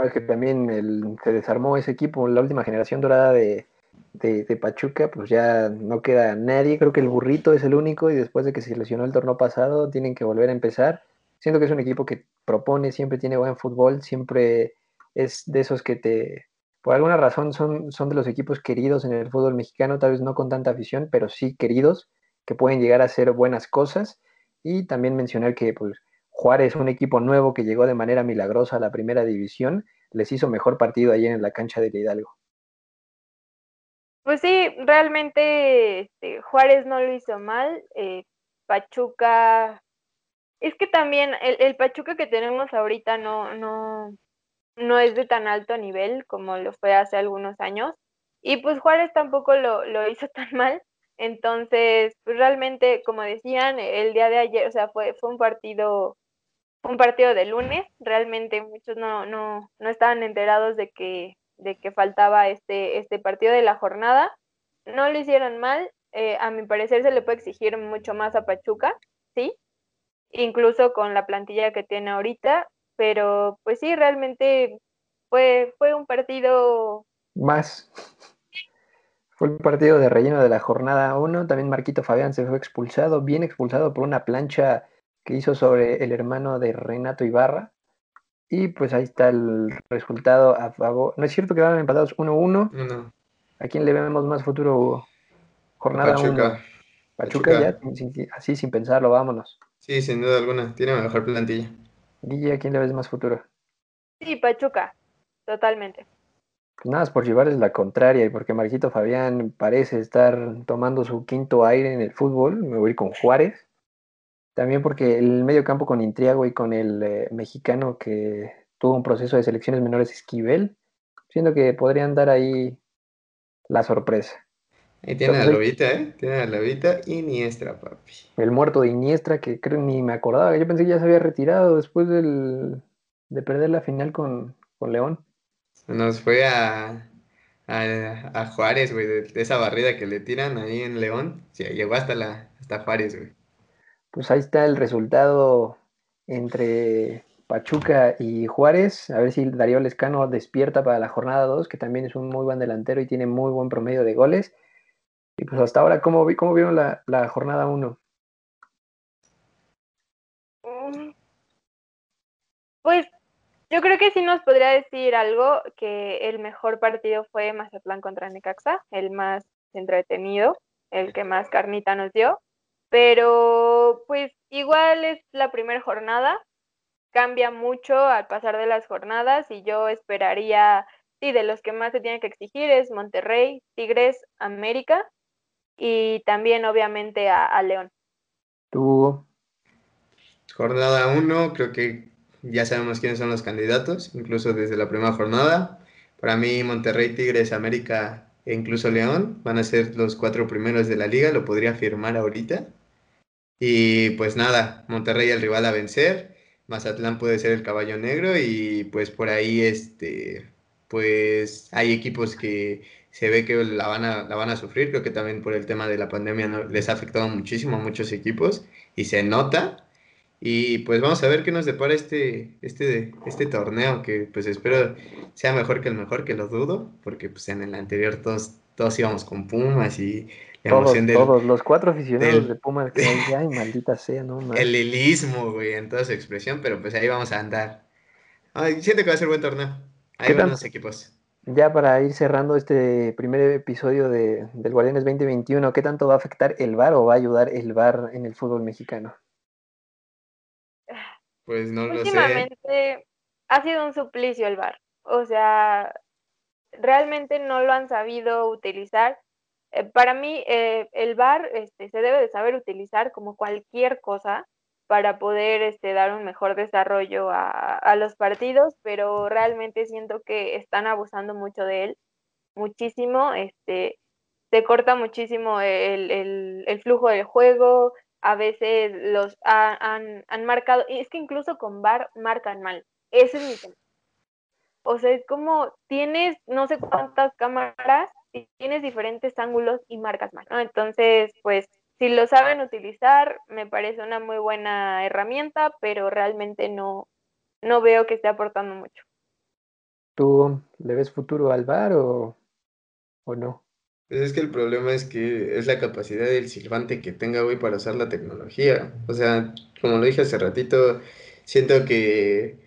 Es que también se desarmó ese equipo, la última generación dorada de, de, Pachuca, pues ya no queda nadie. Creo que el burrito es el único y después de que se lesionó el torneo pasado, tienen que volver a empezar. Siento que es un equipo que propone, siempre tiene buen fútbol, siempre es de esos que te, por alguna razón, son, son de los equipos queridos en el fútbol mexicano, tal vez no con tanta afición, pero sí queridos, que pueden llegar a hacer buenas cosas. Y también mencionar que pues, Juárez, un equipo nuevo que llegó de manera milagrosa a la primera división, les hizo mejor partido ayer en la cancha del Hidalgo. Pues sí, realmente este, Juárez no lo hizo mal. Eh, Pachuca, es que también el, Pachuca que tenemos ahorita no, no, no es de tan alto nivel como lo fue hace algunos años. Y pues Juárez tampoco lo, lo hizo tan mal. Entonces, pues realmente, como decían, el día de ayer, o sea, fue, fue un partido un partido de lunes. Realmente muchos no, no, no estaban enterados de que, de que faltaba este, este partido de la jornada. No lo hicieron mal. Eh, a mi parecer se le puede exigir mucho más a Pachuca, sí, incluso con la plantilla que tiene ahorita, pero pues sí, realmente fue, fue un partido... Más. Fue el partido de relleno de la jornada 1. También Marquito Fabián se fue expulsado, bien expulsado por una plancha que hizo sobre el hermano de Renato Ibarra. Y pues ahí está el resultado a favor. No es cierto que van empatados 1-1. ¿A quién le vemos más futuro, Jornada 1. Pachuca. ya, así sin pensarlo, vámonos. Sí, sin duda alguna. Tiene mejor plantilla. Guille, ¿a quién le ves más futuro? Sí, Pachuca. Totalmente. Pues nada, es por llevarles la contraria y porque Marquito Fabián parece estar tomando su quinto aire en el fútbol. Me voy con Juárez. También porque el medio campo con Intriago y con el eh, mexicano que tuvo un proceso de selecciones menores Esquivel, siento que podrían dar ahí la sorpresa. Ahí tiene a Lobita, ¿eh? Tiene a Lobita y Iniestra, papi. El muerto de Iniestra, que creo ni me acordaba, yo pensé que ya se había retirado después del, de perder la final con, con León. Nos fue a, a, Juárez, güey, de, esa barrida que le tiran ahí en León. Sí, llegó hasta, la, hasta Juárez, güey pues ahí está el resultado entre Pachuca y Juárez. A ver si Darío Lescano despierta para la jornada 2, que también es un muy buen delantero y tiene muy buen promedio de goles. Y pues hasta ahora, ¿cómo, cómo vieron la, la jornada 1? Mm. Pues yo creo que sí nos podría decir algo, que el mejor partido fue Mazatlán contra Necaxa, el más entretenido, el que más carnita nos dio. Pero pues igual es la primera jornada, cambia mucho al pasar de las jornadas y yo esperaría, sí, de los que más se tienen que exigir es Monterrey, Tigres, América y también obviamente a, León. Tú. Jornada 1, creo que ya sabemos quiénes son los candidatos, incluso desde la primera jornada. Para mí Monterrey, Tigres, América e incluso León van a ser los cuatro primeros de la liga, lo podría afirmar ahorita. Y pues nada, Monterrey el rival a vencer, Mazatlán puede ser el caballo negro y pues por ahí este pues hay equipos que se ve que la van a, la van a sufrir, creo que también por el tema de la pandemia les ha afectado muchísimo a muchos equipos y se nota. Y pues vamos a ver qué nos depara este, este, este torneo, que pues espero sea mejor que el mejor, que lo dudo, porque pues en el anterior todos, todos íbamos con Pumas y la todos, emoción del, Todos, los cuatro aficionados de Pumas que hay, ay, maldita sea, ¿no? El lilismo, güey, en toda su expresión, pero pues ahí vamos a andar. Ay, siento que va a ser buen torneo. Hay buenos equipos. Ya para ir cerrando este primer episodio de, del Guardianes 2021, ¿qué tanto va a afectar el VAR o va a ayudar el VAR en el fútbol mexicano? Pues no lo sé. Últimamente ha sido un suplicio el VAR. O sea, realmente no lo han sabido utilizar. Eh, para mí, eh, el VAR este, se debe de saber utilizar como cualquier cosa para poder este, dar un mejor desarrollo a, los partidos, pero realmente siento que están abusando mucho de él, muchísimo, este, se corta muchísimo el, flujo del juego, a veces los han, marcado, y es que incluso con VAR marcan mal, ese es mi tema. O sea, es como tienes no sé cuántas cámaras tienes diferentes ángulos y marcas mal, ¿no? Entonces, pues si lo saben utilizar, me parece una muy buena herramienta, pero realmente no, no veo que esté aportando mucho. ¿Tú le ves futuro al VAR o, o no? Pues es que el problema es que es la capacidad del silbante que tenga hoy para usar la tecnología. O sea, como lo dije hace ratito, siento que,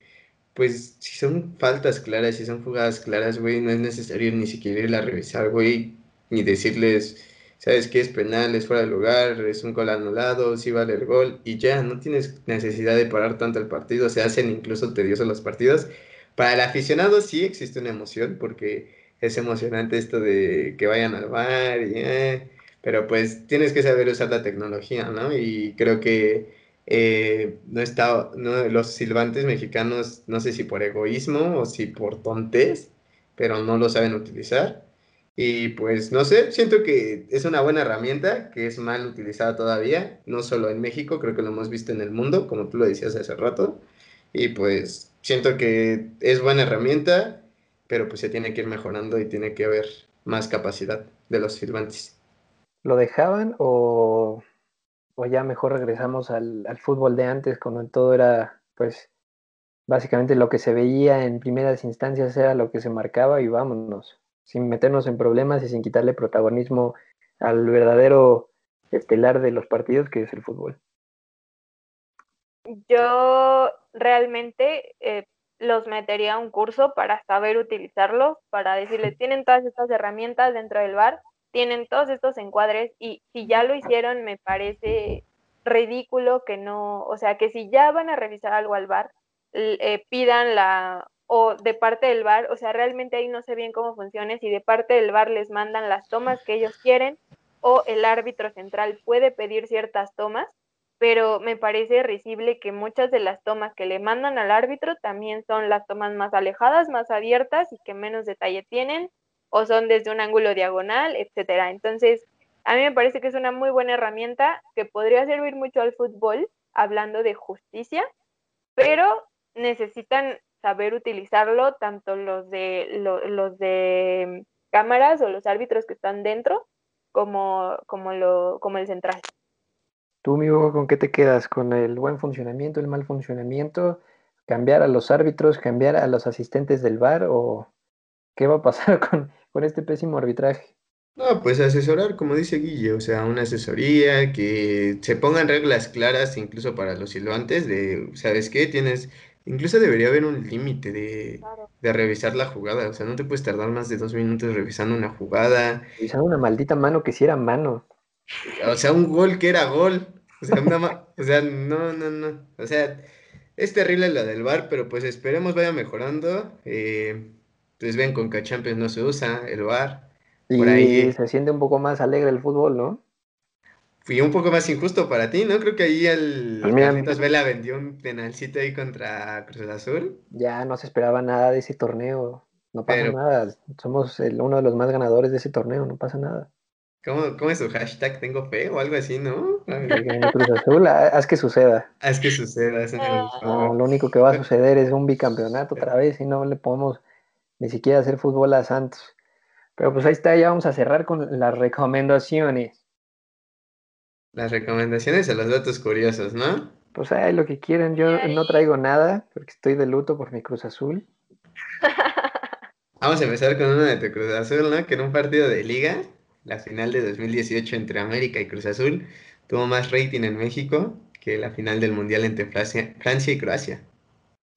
pues, si son faltas claras, si son jugadas claras, güey, no es necesario ni siquiera irla a revisar, güey, ni decirles sabes que es penal, es fuera de lugar, es un gol anulado, sí vale el gol y ya, no tienes necesidad de parar tanto el partido, se hacen incluso tediosos los partidos. Para el aficionado sí existe una emoción porque es emocionante esto de que vayan al bar y... Eh, pero pues tienes que saber usar la tecnología, ¿no? Y creo que eh, no está, no, los silbantes mexicanos, no sé si por egoísmo o si por tontes, pero no lo saben utilizar. Y pues no sé, siento que es una buena herramienta que es mal utilizada todavía, no solo en México, creo que lo hemos visto en el mundo, como tú lo decías hace rato. Y pues siento que es buena herramienta, pero pues se tiene que ir mejorando y tiene que haber más capacidad de los firmantes. ¿Lo dejaban o, o ya mejor regresamos al, al fútbol de antes, cuando todo era pues básicamente lo que se veía en primeras instancias era lo que se marcaba y vámonos? Sin meternos en problemas y sin quitarle protagonismo al verdadero estelar de los partidos que es el fútbol. Yo realmente eh, los metería a un curso para saber utilizarlos, para decirles, tienen todas estas herramientas dentro del bar, tienen todos estos encuadres y si ya lo hicieron me parece ridículo que no, o sea, que si ya van a revisar algo al bar, eh, pidan la o de parte del bar, o sea, realmente ahí no sé bien cómo funciona, si de parte del bar les mandan las tomas que ellos quieren o el árbitro central puede pedir ciertas tomas, pero me parece risible que muchas de las tomas que le mandan al árbitro también son las tomas más alejadas, más abiertas y que menos detalle tienen, o son desde un ángulo diagonal, etcétera. Entonces, a mí me parece que es una muy buena herramienta que podría servir mucho al fútbol, hablando de justicia, pero necesitan saber utilizarlo, tanto los de, los de cámaras o los árbitros que están dentro, como, como, lo, como el central. ¿Tú, amigo, con qué te quedas? ¿Con el buen funcionamiento, el mal funcionamiento? ¿Cambiar a los árbitros, cambiar a los asistentes del VAR o qué va a pasar con, con este pésimo arbitraje? No, pues asesorar, como dice Guille, o sea, una asesoría, que se pongan reglas claras incluso para los silbantes de, ¿sabes qué? Tienes Incluso debería haber un límite de, revisar la jugada. O sea, no te puedes tardar más de dos minutos revisando una jugada. Revisando una maldita mano que si era mano. O sea, un gol que era gol. O sea, o sea, no, no, no. O sea, es terrible la del bar, pero pues esperemos vaya mejorando. Eh, pues ven, con Champions no se usa el bar. Y Por ahí... se siente un poco más alegre el fútbol, ¿no? Fui un poco más injusto para ti, ¿no? Creo que ahí el pues Carlitos Vela vendió un penalcito ahí contra Cruz Azul. Ya no se esperaba nada de ese torneo. No pasa nada. Somos uno de los más ganadores de ese torneo, no pasa nada. ¿Cómo, ¿Cómo, es su hashtag? Tengo fe o algo así, ¿no? Cruz Azul, haz que suceda. Haz que suceda. No, lo único que va a suceder es un bicampeonato otra vez y no le podemos ni siquiera hacer fútbol a Santos. Pero pues ahí está, ya vamos a cerrar con las recomendaciones. Las recomendaciones a los datos curiosos, ¿no? Pues hay lo que quieran, yo no traigo nada porque estoy de luto por mi Cruz Azul. Vamos a empezar con uno de tu Cruz Azul, ¿no? Que en un partido de liga, la final de 2018 entre América y Cruz Azul, tuvo más rating en México que la final del Mundial entre Francia y Croacia.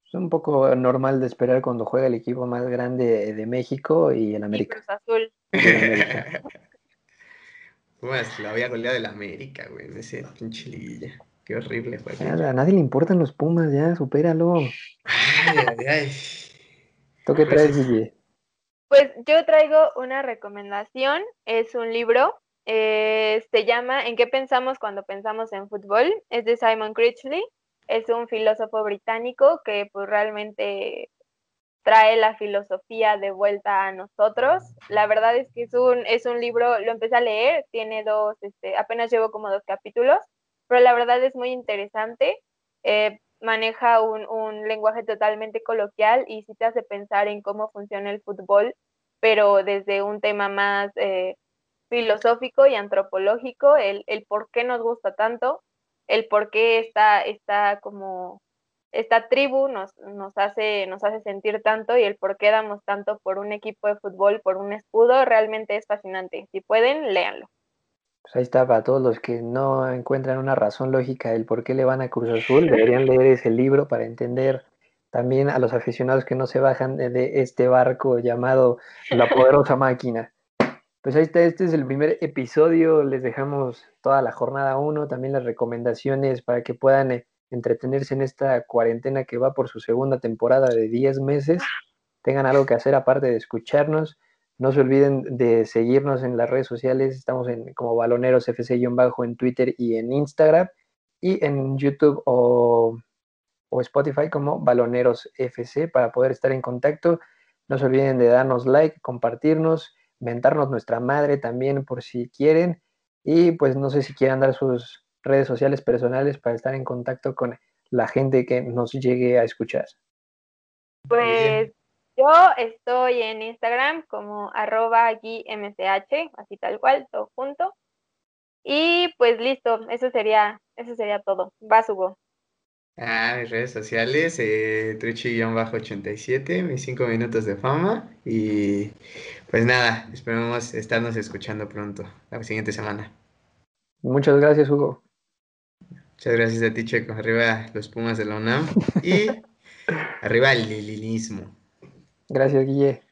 Es un poco normal de esperar cuando juega el equipo más grande de México y el América. Cruz Azul. Pues la había goleado del América, güey, en ese pinche liguilla. Qué horrible fue. a nadie le importan los Pumas, ya, supéralo. Ay, ay, ay. ¿Tú qué traes, Guille? Pues yo traigo una recomendación, es un libro, eh, se llama ¿En qué pensamos cuando pensamos en fútbol? Es de Simon Critchley, es un filósofo británico que pues realmente trae la filosofía de vuelta a nosotros. La verdad es que es un, es un libro, lo empecé a leer, tiene dos, este, apenas llevo como dos capítulos, pero la verdad es muy interesante. Eh, maneja un, un, lenguaje totalmente coloquial y sí te hace pensar en cómo funciona el fútbol, pero desde un tema más eh, filosófico y antropológico, el, el, por qué nos gusta tanto, el por qué está, está como esta tribu nos, nos, hace, nos hace sentir tanto y el por qué damos tanto por un equipo de fútbol, por un escudo, realmente es fascinante. Si pueden, léanlo. Pues ahí está, para todos los que no encuentran una razón lógica del por qué le van a Cruz Azul, deberían leer ese libro para entender también a los aficionados que no se bajan de este barco llamado La Poderosa Máquina. Pues ahí está, este es el primer episodio, les dejamos toda la jornada 1, también las recomendaciones para que puedan eh, entretenerse en esta cuarentena que va por su segunda temporada de 10 meses, tengan algo que hacer aparte de escucharnos. No se olviden de seguirnos en las redes sociales, estamos en como Baloneros FC-bajo en Twitter y en Instagram y en YouTube o, o Spotify como Baloneros FC para poder estar en contacto. No se olviden de darnos like, compartirnos, mentarnos nuestra madre también por si quieren. Y pues no sé si quieran dar sus redes sociales personales para estar en contacto con la gente que nos llegue a escuchar? Pues yo estoy en Instagram como arroba mch, así tal cual, todo junto. Y pues listo, eso sería, eso sería todo. Vas, Hugo. Ah, mis redes sociales, eh, Truchi-87, mis cinco minutos de fama. Y pues nada, esperamos estarnos escuchando pronto, la siguiente semana. Muchas gracias, Hugo. Muchas gracias a ti, Checo. Arriba los Pumas de la UNAM y arriba el lilinismo. Gracias, Guille.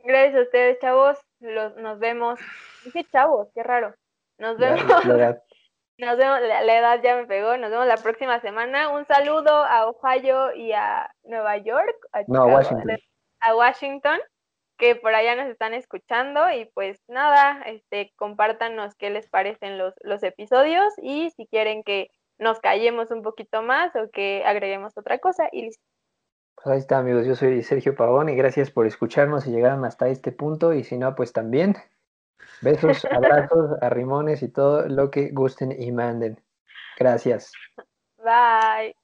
Gracias a ustedes, chavos. nos vemos. Dije chavos, qué raro. Nos vemos. Nos vemos, la, edad ya me pegó. Nos vemos la próxima semana. Un saludo a Ohio y a Nueva York. no, a Washington. A Washington, que por allá nos están escuchando. Y pues nada, este, compártanos qué les parecen los, los episodios y si quieren que nos callemos un poquito más o que agreguemos otra cosa y listo. Pues ahí está amigos, yo soy Sergio Pavón y gracias por escucharnos y llegaron hasta este punto y si no, pues también. Besos, abrazos, arrimones y todo lo que gusten y manden. Gracias. Bye.